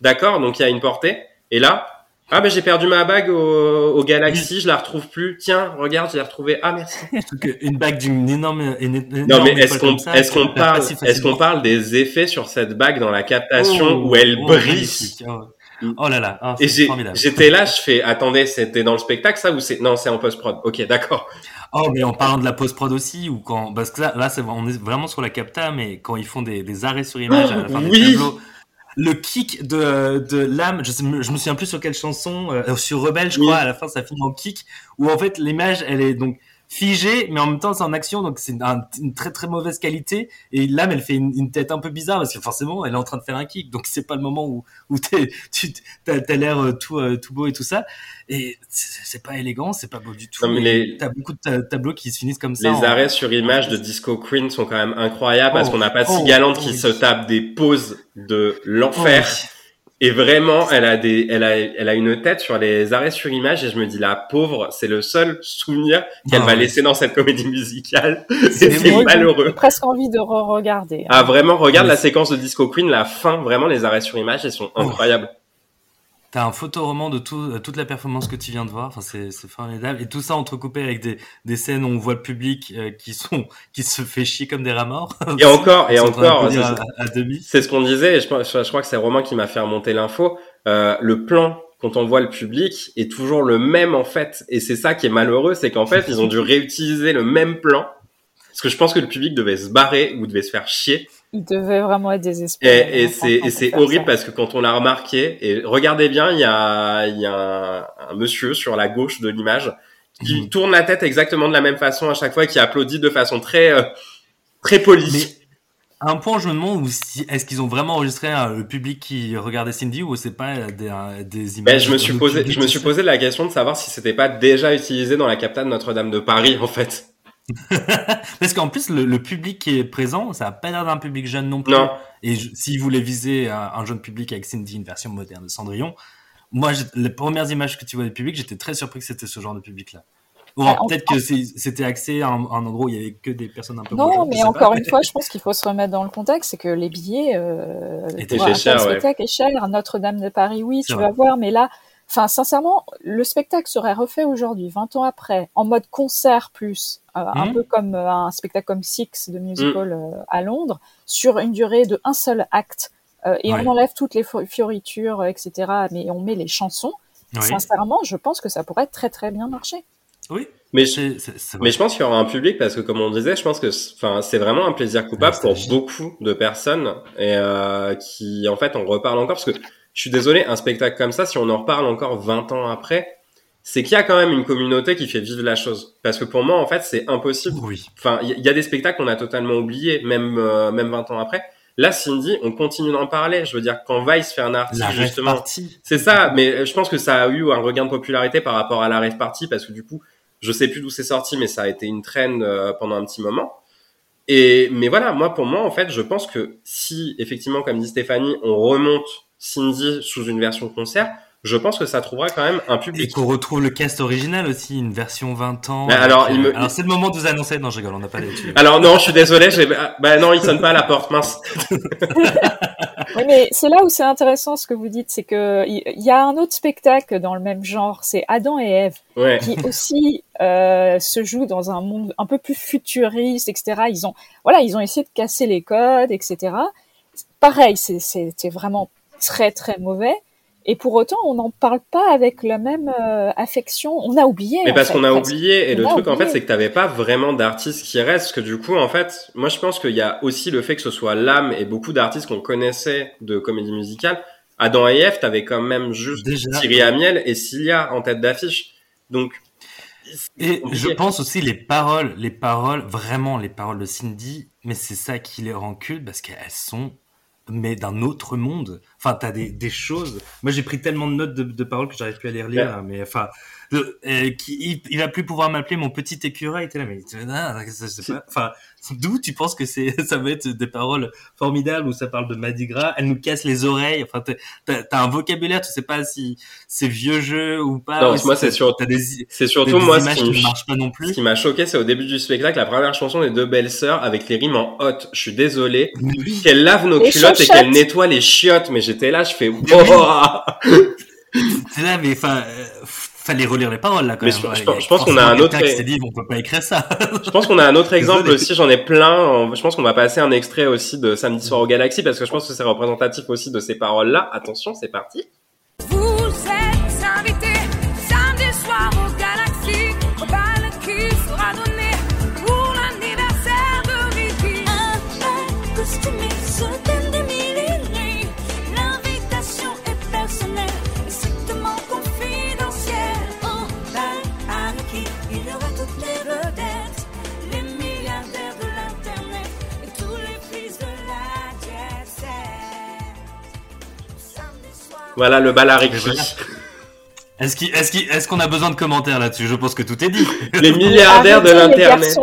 D'accord, donc il y a une portée et là ah ben j'ai perdu ma bague au, au Galaxy, je la retrouve plus. Tiens, regarde, je l'ai retrouvée. Ah merci. Une bague d'une énorme, une, Non mais est-ce qu'on est-ce parle si est-ce qu'on facilement. parle des effets sur cette bague dans la captation Oh, où elle oh, brille magnifique. Oh, oh là là, oh, Et j'étais là, je fais attendez, c'était dans le spectacle ça ou c'est non, c'est en post prod. OK, d'accord. Oh, mais en parlant de la post-prod aussi, ou quand, parce que là, là on est vraiment sur la capta, mais quand ils font des, des arrêts sur image à la fin oui. des tableaux, le kick de, de l'âme, je, sais, je me souviens plus sur quelle chanson, euh, sur Rebelle, je Oui. crois, à la fin, ça finit en kick, où en fait, l'image, elle est donc figée, mais en même temps, c'est en action, donc c'est un- une très très mauvaise qualité, et l'âme, elle fait une, une tête un peu bizarre, parce que forcément, elle est en train de faire un kick, donc c'est pas le moment où, où t'es, tu, t'as, t'as l'air euh, tout, euh, tout beau et tout ça, et c'est, pas élégant, c'est pas beau du tout, Non, mais les- t'as beaucoup de ta- tableaux qui se finissent comme ça. Les en- arrêts sur image de Disco Queen sont quand même incroyables parce Oh, qu'on n'a pas oh, si galante oh qui oui. se tape des poses de Oh, l'enfer. oui. Et vraiment, elle a des, elle a, elle a une tête sur les arrêts sur image et je me dis la pauvre, c'est le seul souvenir qu'elle Ah va ouais. laisser dans cette comédie musicale. C'est drôle, J'ai malheureux. presque envie de re-regarder. hein. Ah vraiment, regarde la séquence de Disco Queen, la fin, vraiment les arrêts sur image, elles sont Oh. T'as un photoroman de tout, euh, toute la performance que tu viens de voir. Enfin, c'est, formidable. Et tout ça entrecoupé avec des, des scènes où on voit le public euh, qui sont, qui se fait chier comme des rats morts. Et encore, et encore, c'est- à, à demi. c'est ce qu'on disait. Et je, pense- je crois que c'est Romain qui m'a fait remonter l'info. Euh, le plan quand on voit le public est toujours le même en fait, et c'est ça qui est malheureux, c'est qu'en fait ils ont dû réutiliser le même plan. Parce que je pense que le public devait se barrer ou devait se faire chier. Il devait vraiment être désespéré. Et, et c'est horrible ça. parce que quand on l'a remarqué, et regardez bien, il y a, il y a un, un monsieur sur la gauche de l'image qui Mhm. tourne la tête exactement de la même façon à chaque fois et qui applaudit de façon très euh, très polie. Mais À un point, je me demande où si, est-ce qu'ils ont vraiment enregistré hein, le public qui regardait Cindy ou c'est pas des, euh, des images. Ben, je me suis de posé, je me suis posé la question de savoir si c'était pas déjà utilisé dans la capitale Notre-Dame de Paris, en fait. Parce qu'en plus, le, le public qui est présent, ça a pas l'air d'un public jeune non plus. Non. Et s'ils voulaient viser un, un jeune public avec Cindy, une version moderne de Cendrillon, moi, les premières images que tu vois du public, j'étais très surpris que c'était ce genre de public-là. Ou alors, Ah, peut-être que c'était axé à un, un endroit où il y avait que des personnes un peu Non, mais encore pas. une fois, je pense qu'il faut se remettre dans le contexte, c'est que les billets euh, cher, ouais. spectacle est cher. Notre-Dame de Paris, oui, tu vrai. vas voir, mais là, enfin, sincèrement, le spectacle serait refait aujourd'hui, 20 ans après, en mode concert plus, euh, un Mhm. peu comme euh, un spectacle comme Six de musical euh, à Londres, sur une durée de un seul acte, euh, et Ouais. on enlève toutes les fioritures, etc., mais on met les chansons. Oui, Sincèrement, je pense que ça pourrait très très bien marcher. oui. Mais je, mais pense qu'il y aura un public parce que, comme on disait, je pense que, c'est- enfin, c'est vraiment un plaisir coupable pour Nostalgie. beaucoup de personnes et euh, qui, en fait, on reparle encore parce que je suis désolé, un spectacle comme ça, si on en reparle encore 20 ans après, c'est qu'il y a quand même une communauté qui fait vivre la chose. Parce que pour moi, en fait, c'est impossible Oui. Enfin, il y, a des spectacles qu'on a totalement oubliés, même euh, même 20 ans après. Là, Cindy, on continue d'en parler. Je veux dire, quand Vice fait un article, La rêve justement, partie. c'est ça. Mais je pense que ça a eu un regain de popularité par rapport à la rave party parce que du coup, je sais plus d'où c'est sorti, mais ça a été une traîne euh, pendant un petit moment. Et mais voilà, moi pour moi, en fait, je pense que si effectivement, comme dit Stéphanie, on remonte Cindy sous une version concert, je pense que ça trouvera quand même un Et public. qu'on retrouve le cast original aussi, une version 20 ans. Il euh, me- alors c'est le moment de vous annoncer. Non, je rigole, on n'a pas là-dessus. Alors non, je suis désolé. j'ai- ah, Bah non, il sonne pas à la porte, mince. Oui, mais c'est là où c'est intéressant ce que vous dites, c'est que il y a un autre spectacle dans le même genre, c'est Adam et Ève, Ouais. qui aussi euh, se joue dans un monde un peu plus futuriste, etc. Ils ont, voilà, ils ont essayé de casser les codes, etc. Pareil, c'est- c'était vraiment très très mauvais. Et pour autant, on n'en parle pas avec la même euh, affection. On a oublié. Mais parce qu'on a oublié, et le On truc en fait, c'est que t'avais pas vraiment d'artistes qui restent, parce que du coup, en fait, moi je pense qu'il y a aussi le fait que ce soit l'âme et beaucoup d'artistes qu'on connaissait de comédie musicale. Adam et Ève, t'avais quand même juste Déjà. Thierry Amiel et Cilia en tête d'affiche. Donc, Et compliqué. je pense aussi les paroles, les paroles, vraiment les paroles de Cindy, mais c'est ça qui les rend cultes parce qu'elles sont mais d'un autre monde. Enfin, t'as des, des choses. Moi, j'ai pris tellement de notes de, de paroles que j'arrive plus à les relire. Ouais. Mais enfin, euh, qui, il, il va plus pouvoir m'appeler mon petit écureuil. T'es là, mais ah, je sais pas. Enfin, d'où tu penses que c'est, ça va être des paroles formidables où ça parle de Mardi Gras? Elle nous casse les oreilles. Enfin, t'as- un vocabulaire. Tu sais pas si c'est vieux jeu ou pas. Non, ou si moi, c'est sûr- T'as des, c'est des surtout moi ce qui, qui pas non ce plus. qui m'a choqué, c'est au début du spectacle, la première chanson des deux belles sœurs avec les rimes en hot. Je suis désolé. Oui. Qu'elle lave nos Les culottes et qu'elle nettoie les chiottes, mais j'étais là, je fais, oh C'est là, mais enfin, euh, fallait relire les paroles là quand Mais même. je- Ouais, pense- a je pense qu'on a un autre- qui dit, on peut pas écrire ça. Je pense qu'on a un autre exemple aussi, j'en ai plein. Je pense qu'on va passer un extrait aussi de Samedi soir au Galaxy parce que je pense que c'est représentatif aussi de ces paroles-là. Attention, c'est parti. Voilà le bal à. Est-ce qu'on a besoin de commentaires là-dessus? Je pense que tout est dit. Les milliardaires de Arrêtez, l'internet.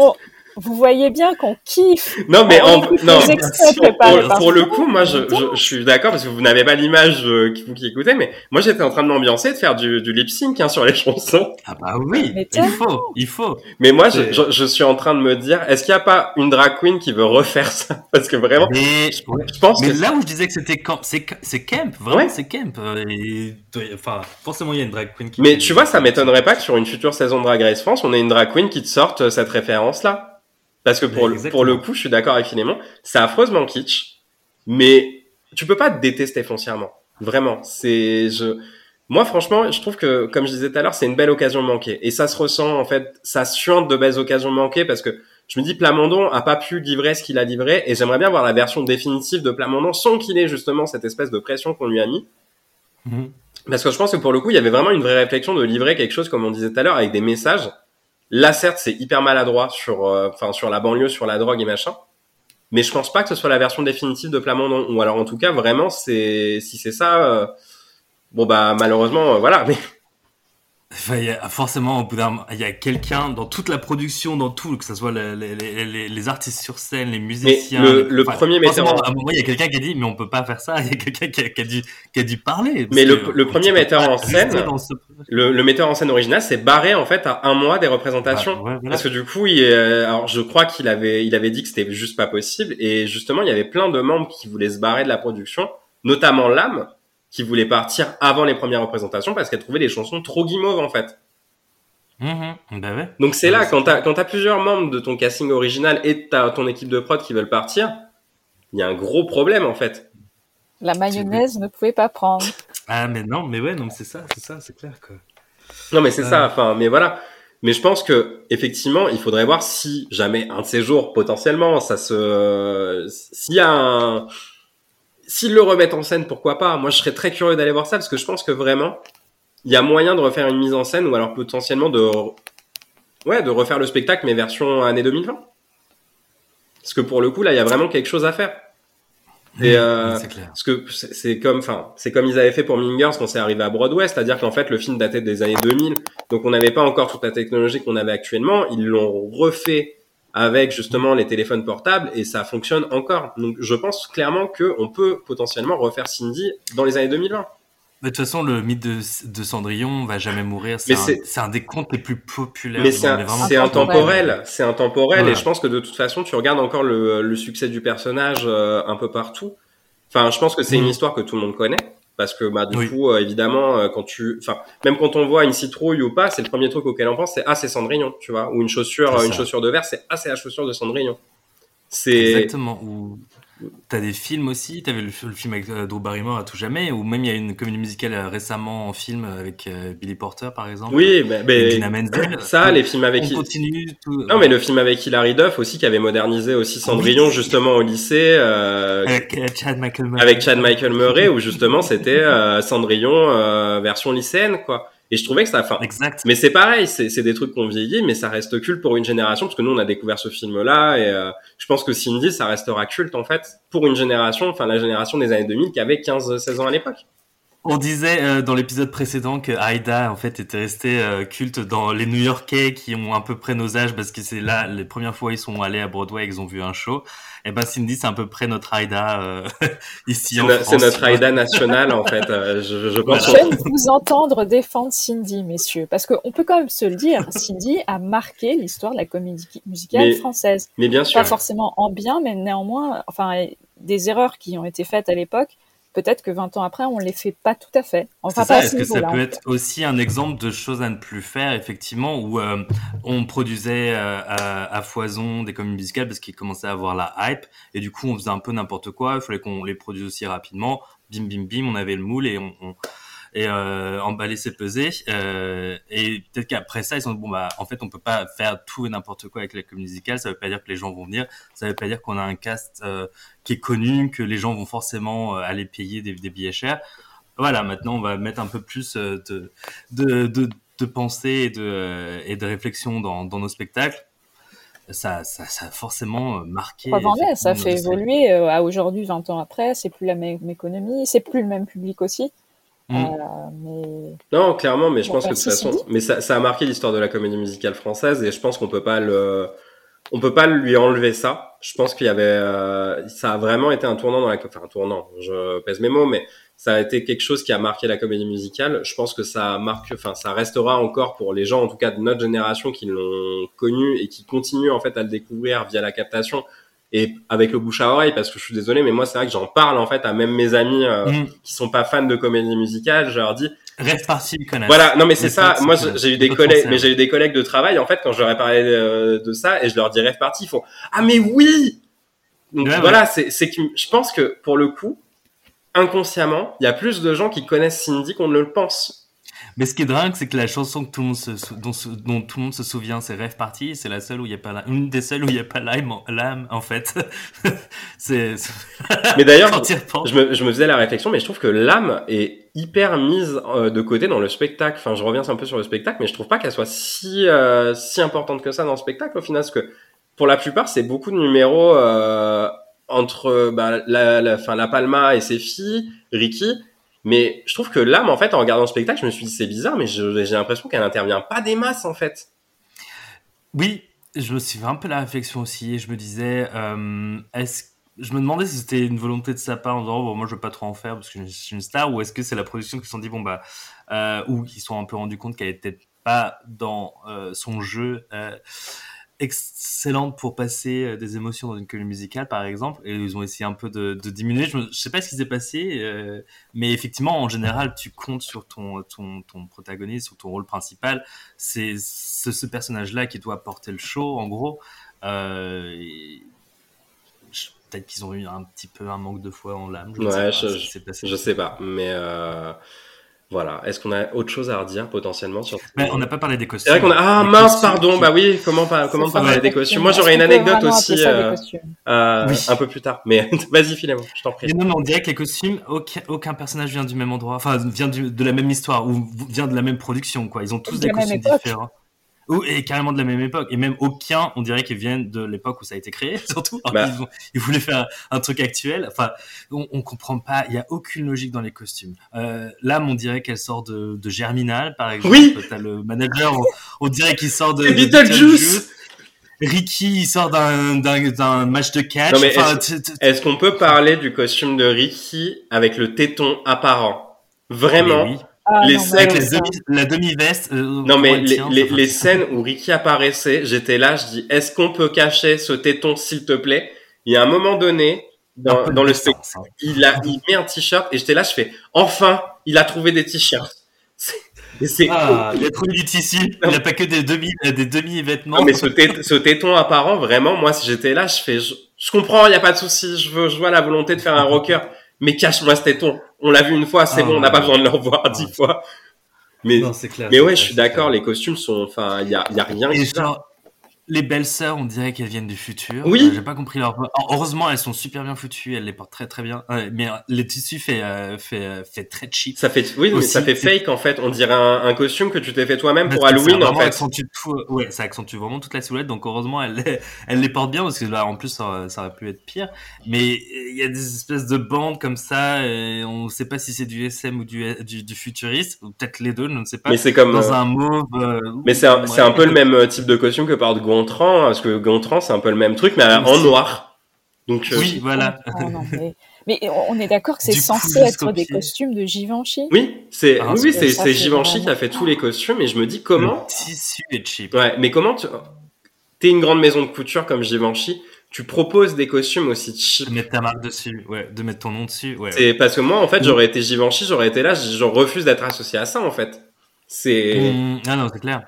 Vous voyez bien qu'on kiffe. Non mais en, non. Pour, le coup, moi, je, je, je suis d'accord parce que vous n'avez pas l'image euh, qui vous qui écoutez, mais moi j'étais en train de m'ambiancer, de faire du, du lip sync hein, sur les chansons. Ah bah oui, Mais il faut, il faut. Mais moi, je, C'est- je, je suis en train de me dire, est-ce qu'il n'y a pas une drag queen qui veut refaire ça? Parce que vraiment, Mais, je pense mais que là où je disais que c'était camp, c'est, camp, vraiment, Ouais. c'est camp. euh, Et, enfin, forcément, il y a une drag queen qui. Mais tu vois, ça m'étonnerait pas que sur une future saison de Drag Race France, on ait une drag queen qui te sorte euh, cette référence-là. Parce que pour, le, pour le coup, je suis d'accord avec Philémon, c'est affreusement kitsch, mais tu peux pas te détester foncièrement. Vraiment. C'est, je, moi, franchement, je trouve que, comme je disais tout à l'heure, c'est une belle occasion manquée. Et ça se ressent, en fait, ça suinte de belles occasions manquées parce que je me dis, Plamondon a pas pu livrer ce qu'il a livré et j'aimerais bien voir la version définitive de Plamondon sans qu'il ait justement cette espèce de pression qu'on lui a mis. Mhm. Parce que je pense que pour le coup, il y avait vraiment une vraie réflexion de livrer quelque chose, comme on disait tout à l'heure, avec des messages. Là, certes, c'est hyper maladroit sur, euh, enfin, sur la banlieue, sur la drogue et machin. Mais je pense pas que ce soit la version définitive de Plamondon. Ou alors en tout cas, vraiment, c'est si c'est ça, euh, bon bah malheureusement, euh, voilà. Mais Enfin, y a, forcément, au bout d'un moment, il y a quelqu'un dans toute la production, dans tout, que ce soit le- les, les, les, les artistes sur scène, les musiciens. le- les- le premier metteur en- À un moment, il y a quelqu'un qui a dit, mais on peut pas faire ça. Il y a quelqu'un qui, a- qui a dû, qui a dû parler. Mais le- que le tu premier metteur en scène, ce- le, le metteur en scène original s'est barré en fait à un mois des représentations. Ouais, voilà. Parce que du coup, il, euh, alors je crois qu'il avait, il avait dit que c'était juste pas possible. Et justement, il y avait plein de membres qui voulaient se barrer de la production, notamment l'âme, qui voulait partir avant les premières représentations parce qu'elle trouvait les chansons trop guimauves en fait. Mhm, bah ouais. Donc c'est Ouais, là, quand t'as, quand t'as plusieurs membres de ton casting original et de ta, ton équipe de prod qui veulent partir, il y a un gros problème en fait. La mayonnaise ne pouvait pas prendre. Ah, mais non, mais ouais, non, mais c'est ça, c'est ça, c'est clair, quoi. Non mais c'est ça, enfin, mais voilà. Mais je pense que effectivement, il faudrait voir si jamais un de ces jours, potentiellement, ça se, s'il y a un, s'ils le remettent en scène, pourquoi pas? Moi, je serais très curieux d'aller voir ça parce que je pense que vraiment, il y a moyen de refaire une mise en scène ou alors potentiellement de, ouais, de refaire le spectacle mais version année 2020. Parce que pour le coup, là, il y a vraiment quelque chose à faire. Et, euh, c'est clair. Parce que c'est comme, enfin, c'est comme ils avaient fait pour Mingers quand c'est arrivé à Broadway, c'est-à-dire qu'en fait le film datait des années 2000, donc on n'avait pas encore toute la technologie qu'on avait actuellement. Ils l'ont refait avec justement les téléphones portables et ça fonctionne encore. Donc je pense clairement que on peut potentiellement refaire Cindy dans les années 2020. Mais de toute façon, le mythe de, de Cendrillon va jamais mourir. C'est un, des contes les plus populaires. Mais c'est intemporel. c'est intemporel Voilà. et je pense que de toute façon tu regardes encore le, le succès du personnage euh, un peu partout. Enfin, je pense que c'est Mm. une histoire que tout le monde connaît parce que bah du Oui. coup euh, évidemment euh, quand tu, enfin même quand on voit une citrouille ou pas, c'est le premier truc auquel on pense, c'est ah c'est Cendrillon, tu vois, ou une chaussure, euh, une chaussure de verre, c'est ah c'est la chaussure de Cendrillon. C'est Exactement. Ou t'as des films aussi? T'avais le, le film avec euh, Drew Barrymore à tout jamais? Ou même il y a une comédie musicale euh, récemment en film avec euh, Billy Porter par exemple? oui, mais, Et mais ça les films avec on continue. Tout... non mais le film avec Hilary Duff aussi qui avait modernisé aussi Cendrillon Oui. justement au lycée. euh, avec euh, Chad Michael Murray. avec Chad Michael Murray où justement c'était Cendrillon version lycéenne quoi. Et je trouvais que ça, enfin, Exact. mais c'est pareil, c'est c'est des trucs qu'on vieillit, mais ça reste culte pour une génération parce que nous on a découvert ce film-là et euh, je pense que Cindy ça restera culte en fait pour une génération, enfin la génération des années 2000 qui avait 15-16 ans à l'époque. On disait euh, dans l'épisode précédent que Aïda en fait était restée euh, culte dans les New-Yorkais qui ont à peu près nos âges parce que c'est là les premières fois ils sont allés à Broadway et ils ont vu un show. Et ben Cindy c'est à peu près notre Aïda euh, ici C'est en France. c'est notre Aïda nationale en fait. euh, je, je pense. J'aime vous entendre défendre Cindy, messieurs, parce qu'on peut quand même se le dire, Cindy a marqué l'histoire de la comédie musicale Mais- française. Mais bien sûr. Pas forcément en bien, mais néanmoins, enfin, des erreurs qui ont été faites à l'époque, peut-être que 20 ans après, on les fait pas tout à fait. Enfin, pas est-ce que ça peut être aussi un exemple de choses à ne plus faire, effectivement, où euh, on produisait euh, à, à foison des comédies musicales parce qu'ils commençaient à avoir la hype, et du coup on faisait un peu n'importe quoi, il fallait qu'on les produise aussi rapidement, bim bim bim, on avait le moule et on... on et euh, emballer c'est peser euh, et peut-être qu'après ça ils sont dit, bon bah en fait on peut pas faire tout et n'importe quoi avec la comédie musicale ça veut pas dire que les gens vont venir ça veut pas dire qu'on a un cast euh, qui est connu que les gens vont forcément euh, aller payer des, des billets chers voilà, maintenant on va mettre un peu plus euh, de, de, de, de pensée et de, et de réflexion dans, dans nos spectacles. Ça, ça, ça a forcément marqué. Preuve en est, ça fait évoluer à aujourd'hui, 20 ans après, c'est plus la même économie, c'est plus le même public aussi. Mm. Euh, mais Non, clairement, mais je pense que de toute façon, mais ça, ça a marqué l'histoire de la comédie musicale française et je pense qu'on peut pas le, on peut pas lui enlever ça. Je pense qu'il y avait, euh, ça a vraiment été un tournant dans la, enfin un tournant. Je pèse mes mots, mais ça a été quelque chose qui a marqué la comédie musicale. Je pense que ça marque, enfin ça restera encore pour les gens, en tout cas de notre génération, qui l'ont connu et qui continuent en fait à le découvrir via la captation et avec le bouche à oreille. Parce que je suis désolé, mais moi c'est vrai que j'en parle en fait à même mes amis euh, Mm. qui sont pas fans de comédie musicale. Je leur dis Rêve parti, connaissent. voilà, non mais c'est ça. Moi, j'ai eu des collègues, mais hein. j'ai eu des collègues de travail en fait quand je leur ai parlé de, de ça et je leur dis rêve parti, ils font ah mais oui. Donc Ouais, ouais. voilà, c'est c'est que je pense que pour le coup, inconsciemment, il y a plus de gens qui connaissent Cindy qu'on ne le pense. Mais ce qui est dingue, c'est que la chanson que tout le monde se, sou- dont, dont tout le monde se souvient, c'est Rêve parti. C'est la seule où il y a pas la, une des seules où il y a pas l'âme, en- l'âme en fait. c'est. Mais d'ailleurs, je me, je me faisais la réflexion, mais je trouve que l'âme est hyper mise euh, de côté dans le spectacle. Enfin, je reviens un peu sur le spectacle, mais je trouve pas qu'elle soit si euh, si importante que ça dans le spectacle au final, parce que pour la plupart, c'est beaucoup de numéros euh, entre bah, la, la, enfin, la Palma et ses filles, Ricky. Mais je trouve que l'âme, en fait, en regardant le spectacle, je me suis dit c'est bizarre, mais j'ai l'impression qu'elle intervient pas des masses, en fait. Oui, je me suis fait un peu la réflexion aussi et je me disais, euh, est-ce je me demandais si c'était une volonté de sa part en disant bon, moi je veux pas trop en faire parce que je suis une star ou est-ce que c'est la production qui se sont dit bon bah euh, ou qui se sont un peu rendu compte qu'elle était pas dans euh, son jeu excellente pour passer euh, des émotions dans une comédie musicale par exemple et ils ont essayé un peu de, de diminuer. Je, je sais pas ce qui s'est passé euh, mais effectivement en général tu comptes sur ton ton, ton protagoniste sur ton rôle principal. C'est ce, ce personnage là qui doit porter le show en gros. Euh, peut-être qu'ils ont eu un petit peu un manque de foi en l'âme je ne Ouais, sais pas je- sais pas, mais euh, voilà. Est-ce qu'on a autre chose à redire potentiellement sur Mais on n'a pas parlé des costumes. C'est vrai qu'on a ah mince costumes pardon qui- bah oui comment pas comment pas parler des costumes moi j'aurais une anecdote aussi ça euh, costumes euh, Oui. un peu plus tard mais vas-y Philémon je t'en prie non, mais on dirait que les costumes, aucun, aucun personnage vient du même endroit, enfin vient du- de la même histoire ou vient de la même production, quoi. Ils ont tous De des costumes différents. Ou, et carrément de la même époque. Et même aucun, on dirait qu'ils viennent de l'époque où ça a été créé, surtout. Bah. ont- ils voulaient faire un, un truc actuel. Enfin, on, on comprend pas. Il y a aucune logique dans les costumes. Euh, L'âme, on dirait qu'elle sort de, de Germinal, par exemple. Oui. T'as le manager, on, on dirait qu'il sort de, Beetlejuice. Ricky, il sort d'un match de catch. Non, mais Enfin, t- t- est-ce qu'on peut parler du costume de Ricky avec le téton apparent? Vraiment? Oui. Ah, les non, Avec les demi- la demi-veste. euh, Non mais les, tient, les, scènes où Ricky apparaissait, j'étais là, je dis est-ce qu'on peut cacher ce téton s'il te plaît? Il y a un moment donné dans, dans le spectacle, hein. il a il met un t-shirt et j'étais là, je fais enfin, il a trouvé des t-shirts. C'est- Ah, il a trouvé du tissu. Non. Il a pas que des demi, euh, des demi-vêtements. Non, mais ce, té- ce téton apparent, vraiment, moi, si j'étais là, je fais, je, je comprends, il y a pas de souci, je veux, je vois la volonté de faire un rocker, mais cache-moi ce téton. On l'a vu une fois, c'est Ah, bon, on n'a pas besoin de le revoir Ah, dix c'est- fois. Mais, Non, c'est clair. mais ouais, je suis d'accord, les costumes sont, enfin, il y a, il y a rien Et genre, les belles sœurs, on dirait qu'elles viennent du futur. Oui. Euh, J'ai pas compris leur. Heureusement, elles sont super bien foutues. Elles les portent très très bien. Mais euh, le tissu fait euh, fait euh, fait très cheap. Ça fait, oui, mais ça fait fake, en fait. On dirait un, un costume que tu t'es fait toi-même pour Halloween, en fait. accentue tout, euh, ouais, ça accentue vraiment toute la silhouette. Donc heureusement, elle, les- elle les porte bien parce que là, en plus, ça, ça aurait pu être pire. Mais il y a des espèces de bandes comme ça. Et on sait pas si c'est du SM ou du, du, du futuriste, ou peut-être les deux, je ne sais pas. Mais c'est comme, Dans un mauve. mais c'est un, ouais. un peu le même type de costume que porte Gontran, parce que Gontran, c'est un peu le même truc, mais en noir. Donc, euh, Oui, voilà. Non, mais, mais on est d'accord que c'est coup, censé être des costumes de Givenchy? Oui, c'est Ah, oui, c'est- Givenchy vraiment- qui a fait tous les costumes et je me dis comment tissu est cheap. Ouais, mais comment tu t'es une grande maison de couture comme Givenchy, tu proposes des costumes aussi cheap. De mettre ta marque dessus, ouais, de mettre ton nom dessus, ouais. C'est parce que moi en fait, Mm. j'aurais été Givenchy, j'aurais été là, je je refuse d'être associé à ça en fait. C'est Mmh, ah non, c'est clair.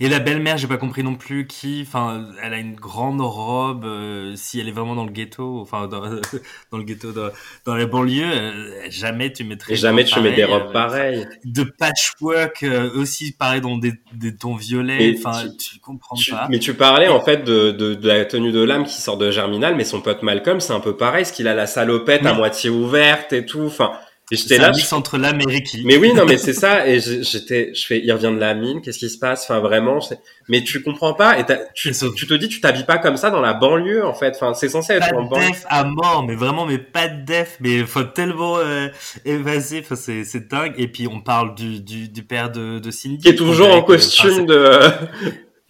Et la belle-mère, j'ai pas compris non plus qui. Enfin, elle a une grande robe. euh, si elle est vraiment dans le ghetto, enfin dans, dans le ghetto, dans, dans les banlieues, euh, jamais tu mettrais. et jamais tu robe mets des robes euh, pareilles. De patchwork euh, aussi, pareil dans des, des tons violets. Mais Enfin, tu- tu, comprends Tu- pas. mais tu parlais en fait de, de, de la tenue de l'âme qui sort de Germinal, mais son pote Malcolm, c'est un peu pareil, parce qu'il a la salopette à moitié ouverte et tout. Enfin, et j'étais là, un je mix entre l'âme et Ricky. Mais oui, non, mais c'est ça. Et j'étais, je fais, il revient de la mine. Qu'est-ce qui se passe? Enfin, vraiment. Mais tu comprends pas. Et tu, te dis, tu t'habilles pas comme ça dans la banlieue, en fait. Enfin, c'est censé être pas en de banlieue. def à mort, mais vraiment, mais pas de def, mais faut tellement euh, évasé, enfin, c'est c'est dingue. Et puis on parle du, du, du père de, de Cindy. Qui est toujours en costume de, de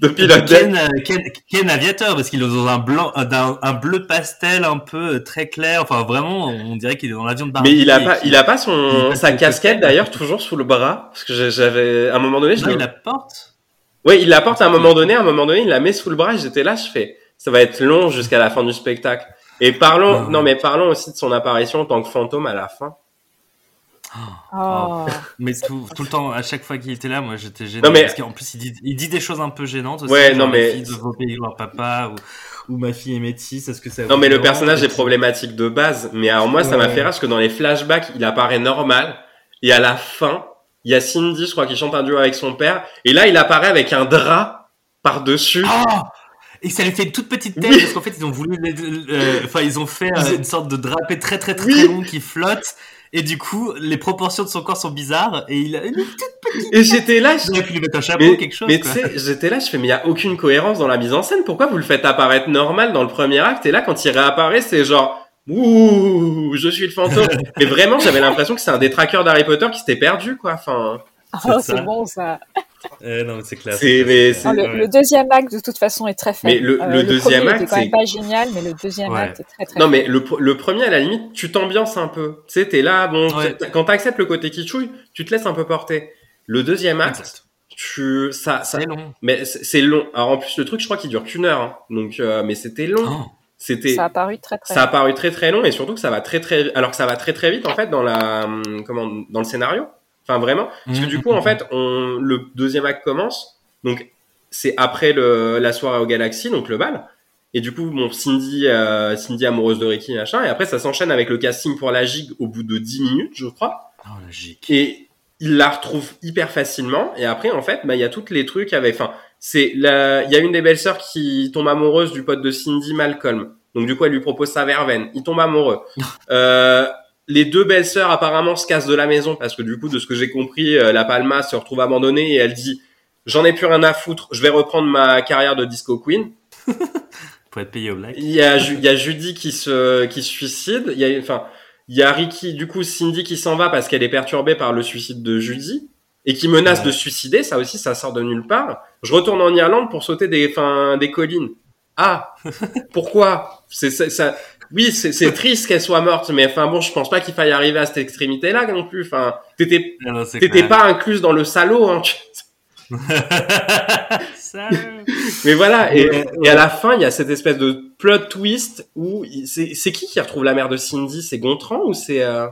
Enfin, pilote. c'est- Ken, euh, Ken, Ken aviateur, parce qu'il est dans un blanc, euh, un bleu pastel un peu euh, très clair. Enfin, vraiment, on dirait qu'il est dans l'avion de Barbie. Mais il a pas, il a pas son, sa casquette d'ailleurs toujours sous le bras. Parce que j'avais, à un moment donné, je Non, il la porte. Ouais, il la porte à un moment donné, à un moment donné, il la met sous le bras j'étais là, je fais, ça va être long jusqu'à la fin du spectacle. Et parlons, Ah. non mais parlons aussi de son apparition en tant que fantôme à la fin. Oh. Mais tout, tout le temps, à chaque fois qu'il était là, moi, j'étais gêné. Non, mais- Parce qu'en plus, il dit, il dit des choses un peu gênantes aussi. Ouais, genre, non, les mais- filles doivent obéir leur papa, ou, ou ma fille est métisse, est-ce que ça Non mais le personnage est problématique. de base, mais alors moi ça m'a fait rire parce que dans les flashbacks il apparaît normal et à la fin il y a Cindy je crois qui chante un duo avec son père et là il apparaît avec un drap par dessus. Ah et ça lui fait une toute petite tête Oui. parce qu'en fait ils ont voulu, euh, enfin ils ont fait euh, une sorte de drapé très très très Oui. très long qui flotte et du coup les proportions de son corps sont bizarres et il a une toute Et j'étais là, auriez pu lui mettre un chapeau, mais, quelque chose. mais tu sais, j'étais là, je fais, mais il y a aucune cohérence dans la mise en scène. Pourquoi vous le faites apparaître normal dans le premier acte? Et là, quand il réapparaît, c'est genre, ouh, je suis le fantôme. mais vraiment, j'avais l'impression que c'est un des trackers d'Harry Potter qui s'était perdu, quoi. Enfin, Oh, c'est bon ça. Euh, non, mais c'est clair. C'est- mais Non, le, ouais. le deuxième acte de toute façon est très faible. Mais le- le premier deuxième était acte, quand même c'est- pas génial, mais le deuxième Ouais. acte est très très non, mais le, pr- le premier, à la limite, tu t'ambiances un peu. Tu sais, t'es là, bon, Ouais. quand t'acceptes le côté kitschouille, tu te laisses un peu porter. Le deuxième acte, Exact. tu, ça, ça, C'est long. mais c'est c'est long. Alors en plus, le truc, je crois qu'il dure qu'une heure. hein. Donc, euh, mais c'était long. Oh. C'était. Ça a paru très très. Ça a paru très très long et surtout que ça va très très alors que ça va très très vite en fait dans la hum, comment dans le scénario. Enfin vraiment. Parce que du coup en fait on le deuxième acte commence. Donc c'est après le la soirée au Galaxy donc le bal. Et du coup bon Cindy euh, Cindy amoureuse de Ricky machin. Et après ça s'enchaîne avec le casting pour la gigue au bout de 10 minutes je crois. Oh, la gigue. et il la retrouve hyper facilement. Et après en fait bah il y a toutes les trucs avec enfin c'est la il y a une des belles sœurs qui tombe amoureuse du pote de Cindy Malcolm. Donc du coup elle lui propose sa verveine. Il tombe amoureux. Euh, les deux belles sœurs apparemment se cassent de la maison parce que du coup de ce que j'ai compris euh, la Palma se retrouve abandonnée et elle dit j'en ai plus rien à foutre je vais reprendre ma carrière de disco queen Pour être payé au black. il y a, Ju- il y a Judy qui se, qui se suicide. Il y a, enfin, il y a Ricky, du coup, Cindy qui s'en va parce qu'elle est perturbée par le suicide de Judy et qui menace Ouais. de suicider. Ça aussi, ça sort de nulle part. Je retourne en Irlande pour sauter des, enfin, des collines. Ah, pourquoi? C'est c'est- ça. Oui, c'est c'est triste qu'elle soit morte, mais enfin bon, je pense pas qu'il faille arriver à cette extrémité-là non plus. Enfin, t'étais, clair. pas incluse dans le salaud. Hein. Mais voilà, et, Ouais, et à la fin, il y a cette espèce de plot twist où c'est qui qui retrouve la mère de Cindy? C'est Gontran ou c'est euh,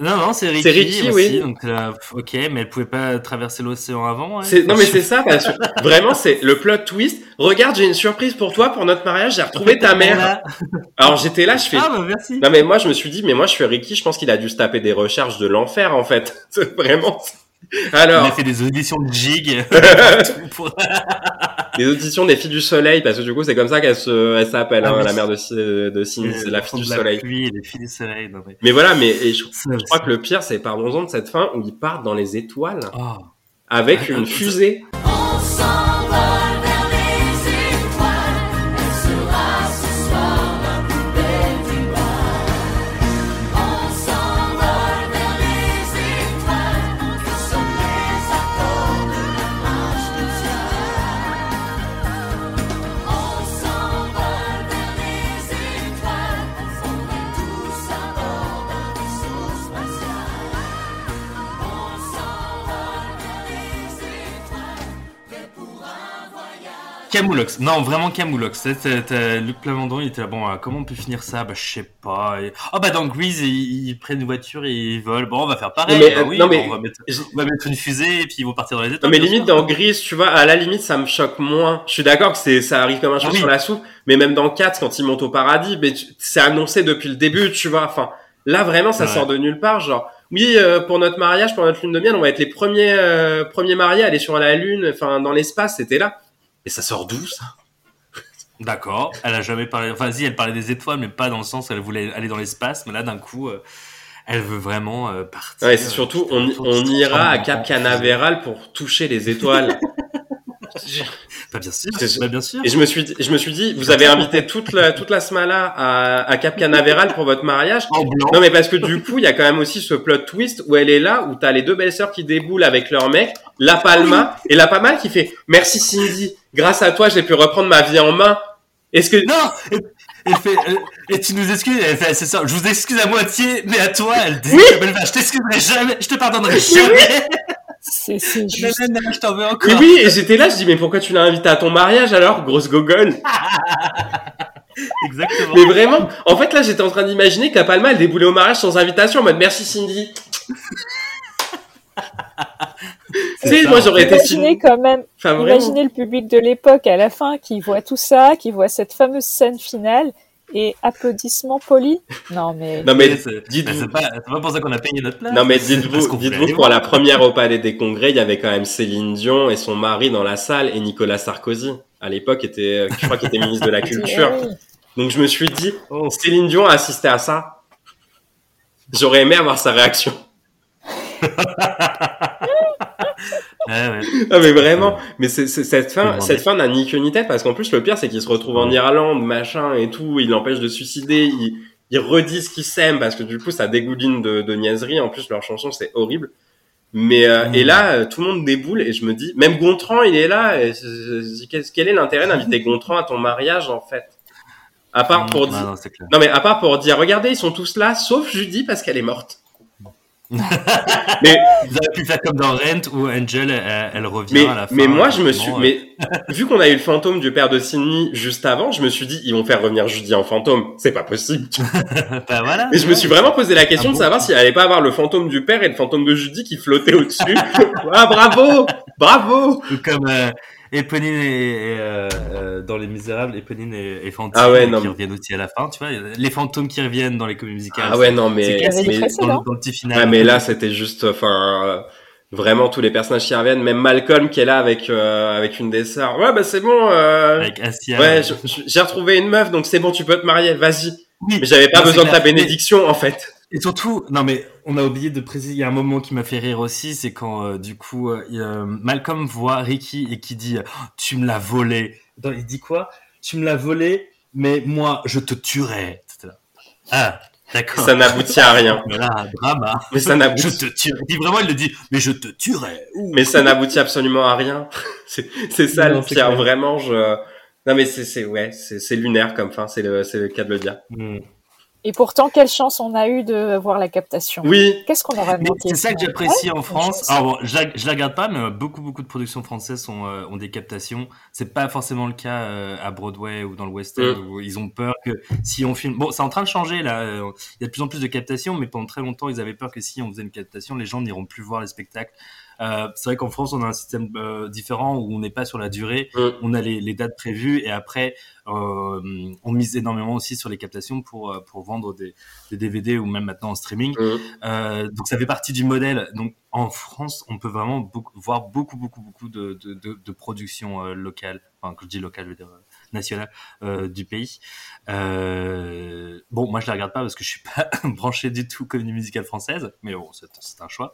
Non, non, c'est Ricky. C'est Ricky, aussi, oui. Donc, euh, ok, mais elle pouvait pas traverser l'océan avant. hein. Non mais c'est ça, vraiment c'est le plot twist. Regarde, j'ai une surprise pour toi pour notre mariage. J'ai retrouvé ta mère. Alors j'étais là, je fais. Ah, bah merci. Non mais moi je me suis dit, mais moi je suis Ricky, je pense qu'il a dû se taper des recherches de l'enfer en fait. C'est vraiment. On a Alors, fait des auditions de jig. pour- les auditions des filles du soleil, parce que du coup c'est comme ça qu'elle s'appelle, Ah hein, la mère de, de c'est la fille du soleil. pluie les filles du soleil. Non, mais... Mais voilà, mais et je, crois que le pire, c'est parlons-en de cette fin où ils partent dans les étoiles Oh. avec Ah, une ah, fusée. Camoulox, non vraiment Camoulox. Luc Plamondon, il était là, bon, euh, comment on peut finir ça? Bah je sais pas. Oh bah dans Grease, ils, ils prennent une voiture et ils volent. Bon, on va faire pareil. Mais, Bah oui, non, mais- on, va mettre, on va mettre une fusée et puis ils vont partir dans les Non, étoiles. mais limite dans Gris, tu vois, à la limite, ça me choque moins. Je suis d'accord que c'est, ça arrive comme un cheveu Ah oui. sur la soupe, mais même dans 4, quand ils montent au paradis, mais c'est annoncé depuis le début, tu vois. Enfin, là vraiment, ça Ouais. sort de nulle part. Genre, oui, euh, pour notre mariage, pour notre lune de miel, on va être les premiers, euh, premiers mariés à aller sur la lune, enfin, dans l'espace, c'était là. Et ça sort d'où ça? D'accord. Elle a jamais parlé. Enfin, si, elle parlait des étoiles, mais pas dans le sens où elle voulait aller dans l'espace. Mais là, d'un coup, euh, elle veut vraiment euh, partir. Ouais, c'est surtout, on, ira à Cap Canaveral pour toucher les étoiles. Bah, bien sûr. Bah, bien sûr. Et je me suis, dit- je me suis dit, vous avez invité toute la, toute la Smala à, à Cap Canaveral pour votre mariage. En blanc. Non, mais parce que du coup, il y a quand même aussi ce plot twist où elle est là, où t'as les deux belles sœurs qui déboulent avec leur mec, La Palma, et La Palma qui fait, merci Cindy, grâce à toi, j'ai pu reprendre ma vie en main. Est-ce que, Non elle, fait, et tu nous excuses, elle fait, c'est ça, je vous excuse à moitié, mais à toi, elle dit, Oui. je t'excuserai jamais, je te pardonnerai jamais. C'est c'est juste. non, non, je t'en veux encore. oui, et j'étais là, je dis, mais pourquoi tu l'as invité à ton mariage alors, grosse gogole? Exactement. Mais vraiment, en fait, là, j'étais en train d'imaginer que La Palma, elle déboulait au mariage sans invitation, en mode, merci Cindy. Tu sais, ça, moi, en j'aurais été Imaginez quand même, Enfin, imaginez le public de l'époque à la fin qui voit tout ça, qui voit cette fameuse scène finale et applaudissements polis. Non mais Non, mais, dites-vous, c'est pas, c'est pas pour ça qu'on a payé notre place. Non mais dites-vous, dites-vous pour la première au Palais des Congrès, il y avait quand même Céline Dion et son mari dans la salle et Nicolas Sarkozy. À l'époque, était, je crois qu'il était ministre de la Culture. Donc je me suis dit, Oh. Céline Dion a assisté à ça. J'aurais aimé avoir sa réaction. Ouais. Ah mais vraiment, mais c'est c'est- cette fin, cette fin n'a ni queue ni tête parce qu'en plus le pire c'est qu'il se retrouve en. Irlande, machin et tout, il l'empêche de suicider, il, ils redisent qu'ils s'aiment parce que du coup ça dégouline de, de niaiseries. En plus leur chanson c'est horrible. Mais euh, Mm. et là tout le monde déboule et je me dis même Gontran il est là. Qu'est-ce- quel est l'intérêt d'inviter Gontran à ton mariage en fait? À part pour Ouais, dire non mais à part pour dire regardez ils sont tous là sauf Judy parce qu'elle est morte. Mais Vous avez pu faire comme dans Rent où Angel, elle, elle revient Mais, à la fin. mais moi, je me suis, mais vu qu'on a eu le fantôme du père de Sydney juste avant, je me suis dit, ils vont faire revenir Judy en fantôme. C'est pas possible. bah voilà. Et je me suis vraiment posé la question Ah de bon savoir s'il allait pas avoir le fantôme du père et le fantôme de Judy qui flottaient au-dessus. ah, bravo! Bravo! Ou comme euh, Éponine et, et, euh, euh, dans Les Misérables, Éponine et, et Fantine Ah ouais, qui non, mais- reviennent aussi à la fin, tu vois. les fantômes qui reviennent dans les comédies musicales. Ah ouais, non, mais, mais, dans, le- dans le petit final. ouais, mais là, c'était juste, enfin, euh, vraiment tous les personnages qui reviennent, même Malcolm qui est là avec, euh, avec une des sœurs. Ouais, bah, c'est bon, euh, avec Astia. ouais, j'ai retrouvé une meuf, donc c'est bon, tu peux te marier, vas-y. Oui, Mais j'avais pas besoin de ta. Mais- bénédiction, en fait. Et surtout, non mais on a oublié de préciser, il y a un moment qui m'a fait rire aussi, c'est quand euh, du coup euh, a- Malcolm voit Ricky et qui dit tu me l'as volé. Il dit quoi Tu me l'as volé, mais moi je te tuerai. Ah, d'accord. Ça n'aboutit à rien. Mais là, drama. Mais ça Je n'aboutit te tuerai. Il dit vraiment, il le dit, mais je te tuerai. Ouh. mais ça n'aboutit absolument à rien. c'est ça Non, le pire, vraiment. Je non mais c'est ouais, c'est lunaire comme fin. C'est le le cas de le dire. Hmm. Et pourtant, quelle chance on a eu de voir la captation. Oui, Qu'est-ce qu'on aurait Mais manqué c'est ça que j'apprécie Ouais, en France. Alors bon, je la, je la regarde pas, mais euh, beaucoup beaucoup de productions françaises sont, euh, ont des captations. C'est pas forcément le cas euh, à Broadway ou dans le West End Mm. où ils ont peur que si on filme. Bon, c'est en train de changer là. euh, Il y a de plus en plus de captations, mais pendant très longtemps ils avaient peur que si on faisait une captation, les gens n'iront plus voir les spectacles. Euh, c'est vrai qu'en France on a un système euh, différent où on n'est pas sur la durée, Mm. on a les, les dates prévues et après euh, on mise énormément aussi sur les captations pour pour vendre des, des DVD ou même maintenant en streaming. Mm. Donc ça fait partie du modèle. Donc en France, on peut vraiment beaucoup, voir beaucoup, beaucoup, beaucoup de, de, de, euh, locales. Enfin, quand je dis locales, je veux dire nationales euh, du pays. Euh, bon, moi je la regarde pas parce que je suis pas branché du tout comédie musicale française, mais bon, c'est un choix.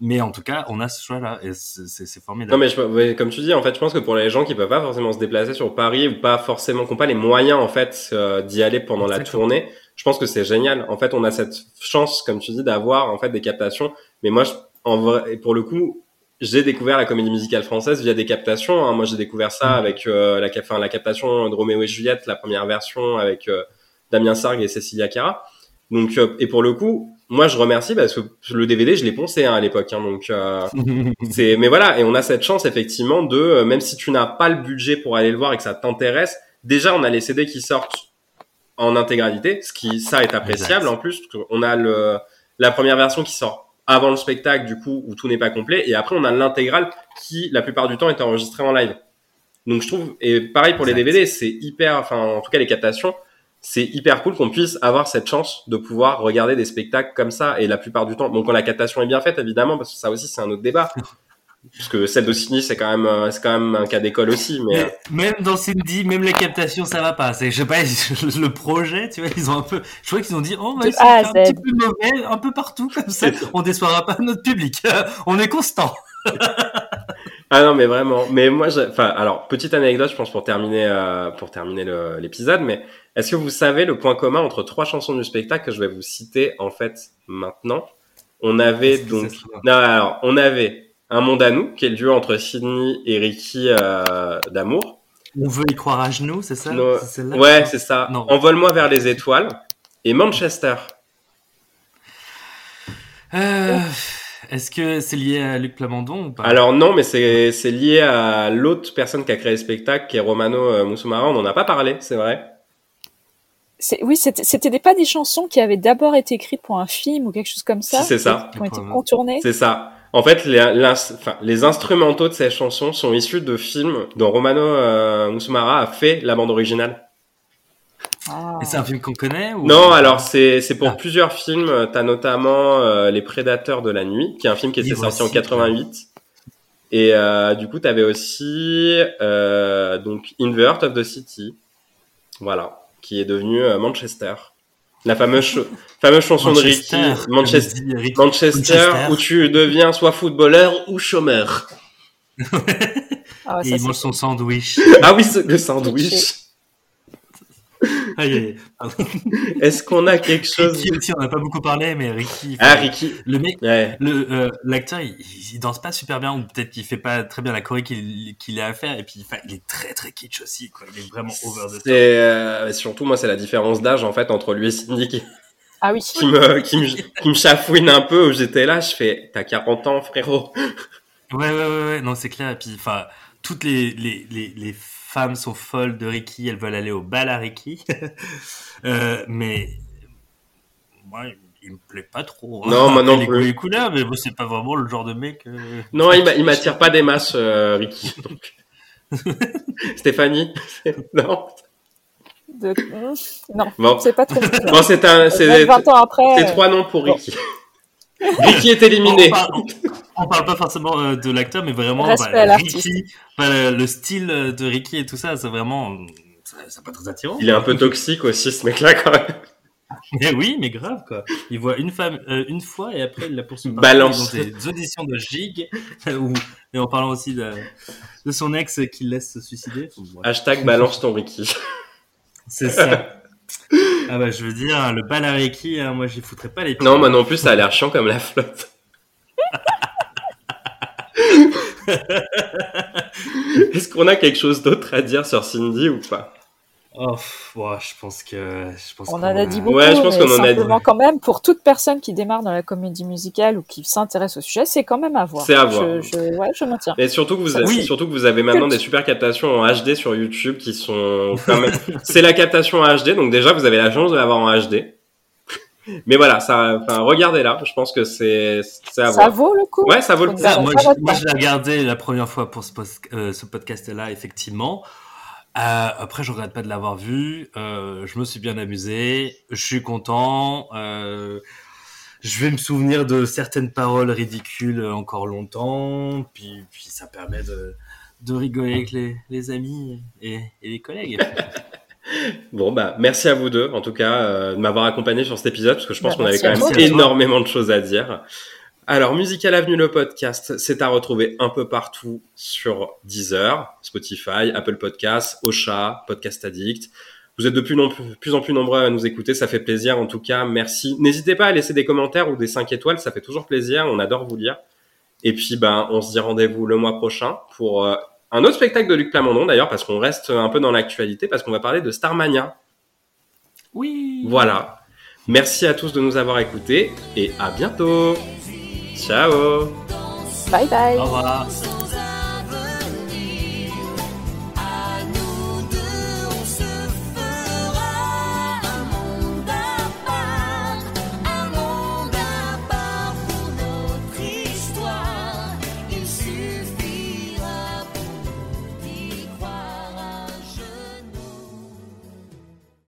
Mais en tout cas, on a ce choix-là et c'est formidable. non mais je, ouais, comme tu dis, en fait, je pense que pour les gens qui peuvent pas forcément se déplacer sur Paris ou pas forcément, qui n'ont pas les moyens en fait euh, d'y aller pendant la tournée, je pense que c'est génial. En fait, on a cette chance, comme tu dis, d'avoir en fait des captations. Mais moi, je, en vrai, et pour le coup, j'ai découvert la comédie musicale française via des captations. hein. Moi, j'ai découvert ça Mm. avec euh, la, enfin, la captation de Roméo et Juliette, la première version avec euh, Damien Sargue et Cécilia Cara. Donc, euh, et pour le coup, moi, je remercie parce que le DVD, je l'ai poncé hein, à l'époque. Hein, donc, euh, c'est, mais voilà, et on a cette chance effectivement de, euh, même si tu n'as pas le budget pour aller le voir et que ça t'intéresse, déjà on a les CD qui sortent en intégralité, ce qui ça est appréciable Exact. en plus. parce qu'on a le la première version qui sort avant le spectacle du coup où tout n'est pas complet, et après on a l'intégrale qui la plupart du temps est enregistrée en live. Donc je trouve et pareil pour les. DVD, c'est hyper, enfin en tout cas les captations, c'est hyper cool qu'on puisse avoir cette chance de pouvoir regarder des spectacles comme ça et la plupart du temps. Bon quand la captation est bien faite évidemment parce que ça aussi c'est un autre débat. Parce que celle de Sydney, c'est quand même, euh, c'est quand même un cas d'école aussi, mais, Mais même dans Cindy, même les captations, ça va pas. C'est, je sais pas, le projet, tu vois, ils ont un peu, je crois qu'ils ont dit, oh, on va De essayer A de à faire un petit peu mauvais, un peu partout, comme ça, on déçoira pas notre public. on est constant. ah non, mais vraiment. Mais moi, enfin, alors petite anecdote, je pense pour terminer, euh, pour terminer l'épisode, mais est-ce que vous savez le point commun entre trois chansons du spectacle que je vais vous citer en fait maintenant? On avait Est-ce que donc, non, alors on avait un monde à nous, qui est le duo entre Sydney et Ricky euh, d'amour. On veut y croire à genoux, c'est ça? No- Ouais, c'est ça. Envole-moi vers les étoiles et Manchester. Euh, est-ce que c'est lié à Luc Plamondon ou pas? Alors non, mais c'est c'est lié à l'autre personne qui a créé le spectacle, qui est Romano euh, Musumara. On n'en a pas parlé, c'est vrai. Oui, c'était c'était des- pas des chansons qui avaient d'abord été écrites pour un film ou quelque chose comme ça. Si, c'est ça. Qui ont été contournées. C'est ça. En fait, les, les instrumentaux de ces chansons sont issus de films dont Romano euh, Musumara a fait la bande originale. Ah. Et c'est un film qu'on connaît ou... Non, alors c'est c'est pour Ah. plusieurs films. T'as notamment euh, Les Prédateurs de la nuit, qui est un film qui était Livre sorti en aussi. 88. Et euh, du coup, t'avais aussi euh, donc In the Heart of the City, voilà, qui est devenu euh, Manchester. La fameuse fameuse chanson de Ricky, Manchester. Ricky. Manchester, Manchester. où tu deviens soit footballeur ou chômeur. Ah, Et ça, il mange c'est- son sandwich. Ah oui, le sandwich. Aïe, aïe, aïe. Pardon. Est-ce qu'on a quelque chose Ricky aussi, on n'a pas beaucoup parlé, mais Ricky. Ah, Ricky. Le mec, Ouais. le euh, l'acteur, il, il danse pas super bien, ou peut-être qu'il fait pas très bien la choré qu'il qu'il a à faire, et puis il est très très kitsch aussi, quoi. Il est vraiment over the top. C'est euh, surtout moi, c'est la différence d'âge en fait entre lui et Cindy qui, Ah oui. qui me qui me qui me chafouine un peu. Où j'étais là, je fais, t'as 40 ans, frérot. Ouais, ouais, ouais, ouais, non, c'est clair. Et puis, enfin, toutes les, les, les, les femmes sont folles de Ricky, elles veulent aller au bal à Ricky. euh, mais, moi, il, me plaît pas trop. hein. Non, moi non les plus. couleurs, mais moi, c'est pas vraiment le genre de mec. euh, Non, il m'a- il m'attire pas des masses, euh, Ricky. donc. Stéphanie, non. De... Non, Bon, c'est pas très. bon, c'est un, c'est Même 20 ans après. c'est trois noms pour Ricky. Ricky est éliminé. On parle, on parle pas forcément euh, de l'acteur, mais vraiment bah. Ricky, bah, le style de Ricky et tout ça, c'est vraiment, c'est pas très attirant. Il est un peu toxique aussi, ce mec-là, quand même. Mais oui, mais grave quoi. Il voit une femme euh, une fois et après il la poursuit. Balance. Ont des auditions de Gig où, et en parlant aussi de, de son ex qui le laisse se suicider. Hashtag balance ton Ricky. C'est ça. Ah bah je veux dire, hein, le bal à hein, moi j'y foutrais pas les pieds. Non, moi non plus, ça a l'air chiant comme la flotte. Est-ce qu'on a quelque chose d'autre à dire sur Cindy ou pas? Oh, je pense que je pense On qu'on en a dit beaucoup, Ouais, je pense mais qu'on en a dit. simplement quand même, pour toute personne qui démarre dans la comédie musicale ou qui s'intéresse au sujet, c'est quand même à voir. C'est à voir. Je, je- ouais, je maintiens. Et surtout que vous avez, Oui. surtout que vous avez maintenant des super captations en HD sur YouTube qui sont quand même. C'est la captation en HD, donc déjà vous avez la chance de l'avoir en HD. Mais voilà, ça, enfin, regardez-là. Je pense que c'est, c'est à Ça voir. vaut le coup. Ouais, ça vaut le coup. Ça, moi, je, moi, l'ai regardé la première fois pour ce, post- euh, ce podcast-là, effectivement. Euh, après, je regrette pas de l'avoir vu. Euh, je me suis bien amusé. Je suis content. Euh, je vais me souvenir de certaines paroles ridicules encore longtemps. Puis, puis ça permet de, de rigoler avec les, les amis et, et les collègues. Bon, bah, merci à vous deux, en tout cas, euh, de m'avoir accompagné sur cet épisode, parce que je pense Bah, qu'on avait quand même énormément de choses à dire. Alors, Musical Avenue, le podcast, c'est à retrouver un peu partout sur Deezer, Spotify, Apple Podcasts, Ocha, Podcast Addict. Vous êtes de plus, en plus, plus en plus nombreux à nous écouter, ça fait plaisir en tout cas, merci. N'hésitez pas à laisser des commentaires ou des 5 étoiles, ça fait toujours plaisir, on adore vous lire. Et puis, ben, on se dit rendez-vous le mois prochain pour euh, un autre spectacle de Luc Plamondon d'ailleurs, parce qu'on reste un peu dans l'actualité, parce qu'on va parler de Starmania. Oui. Voilà. Merci à tous de nous avoir écoutés et à bientôt. Ciao Bye bye. Au revoir.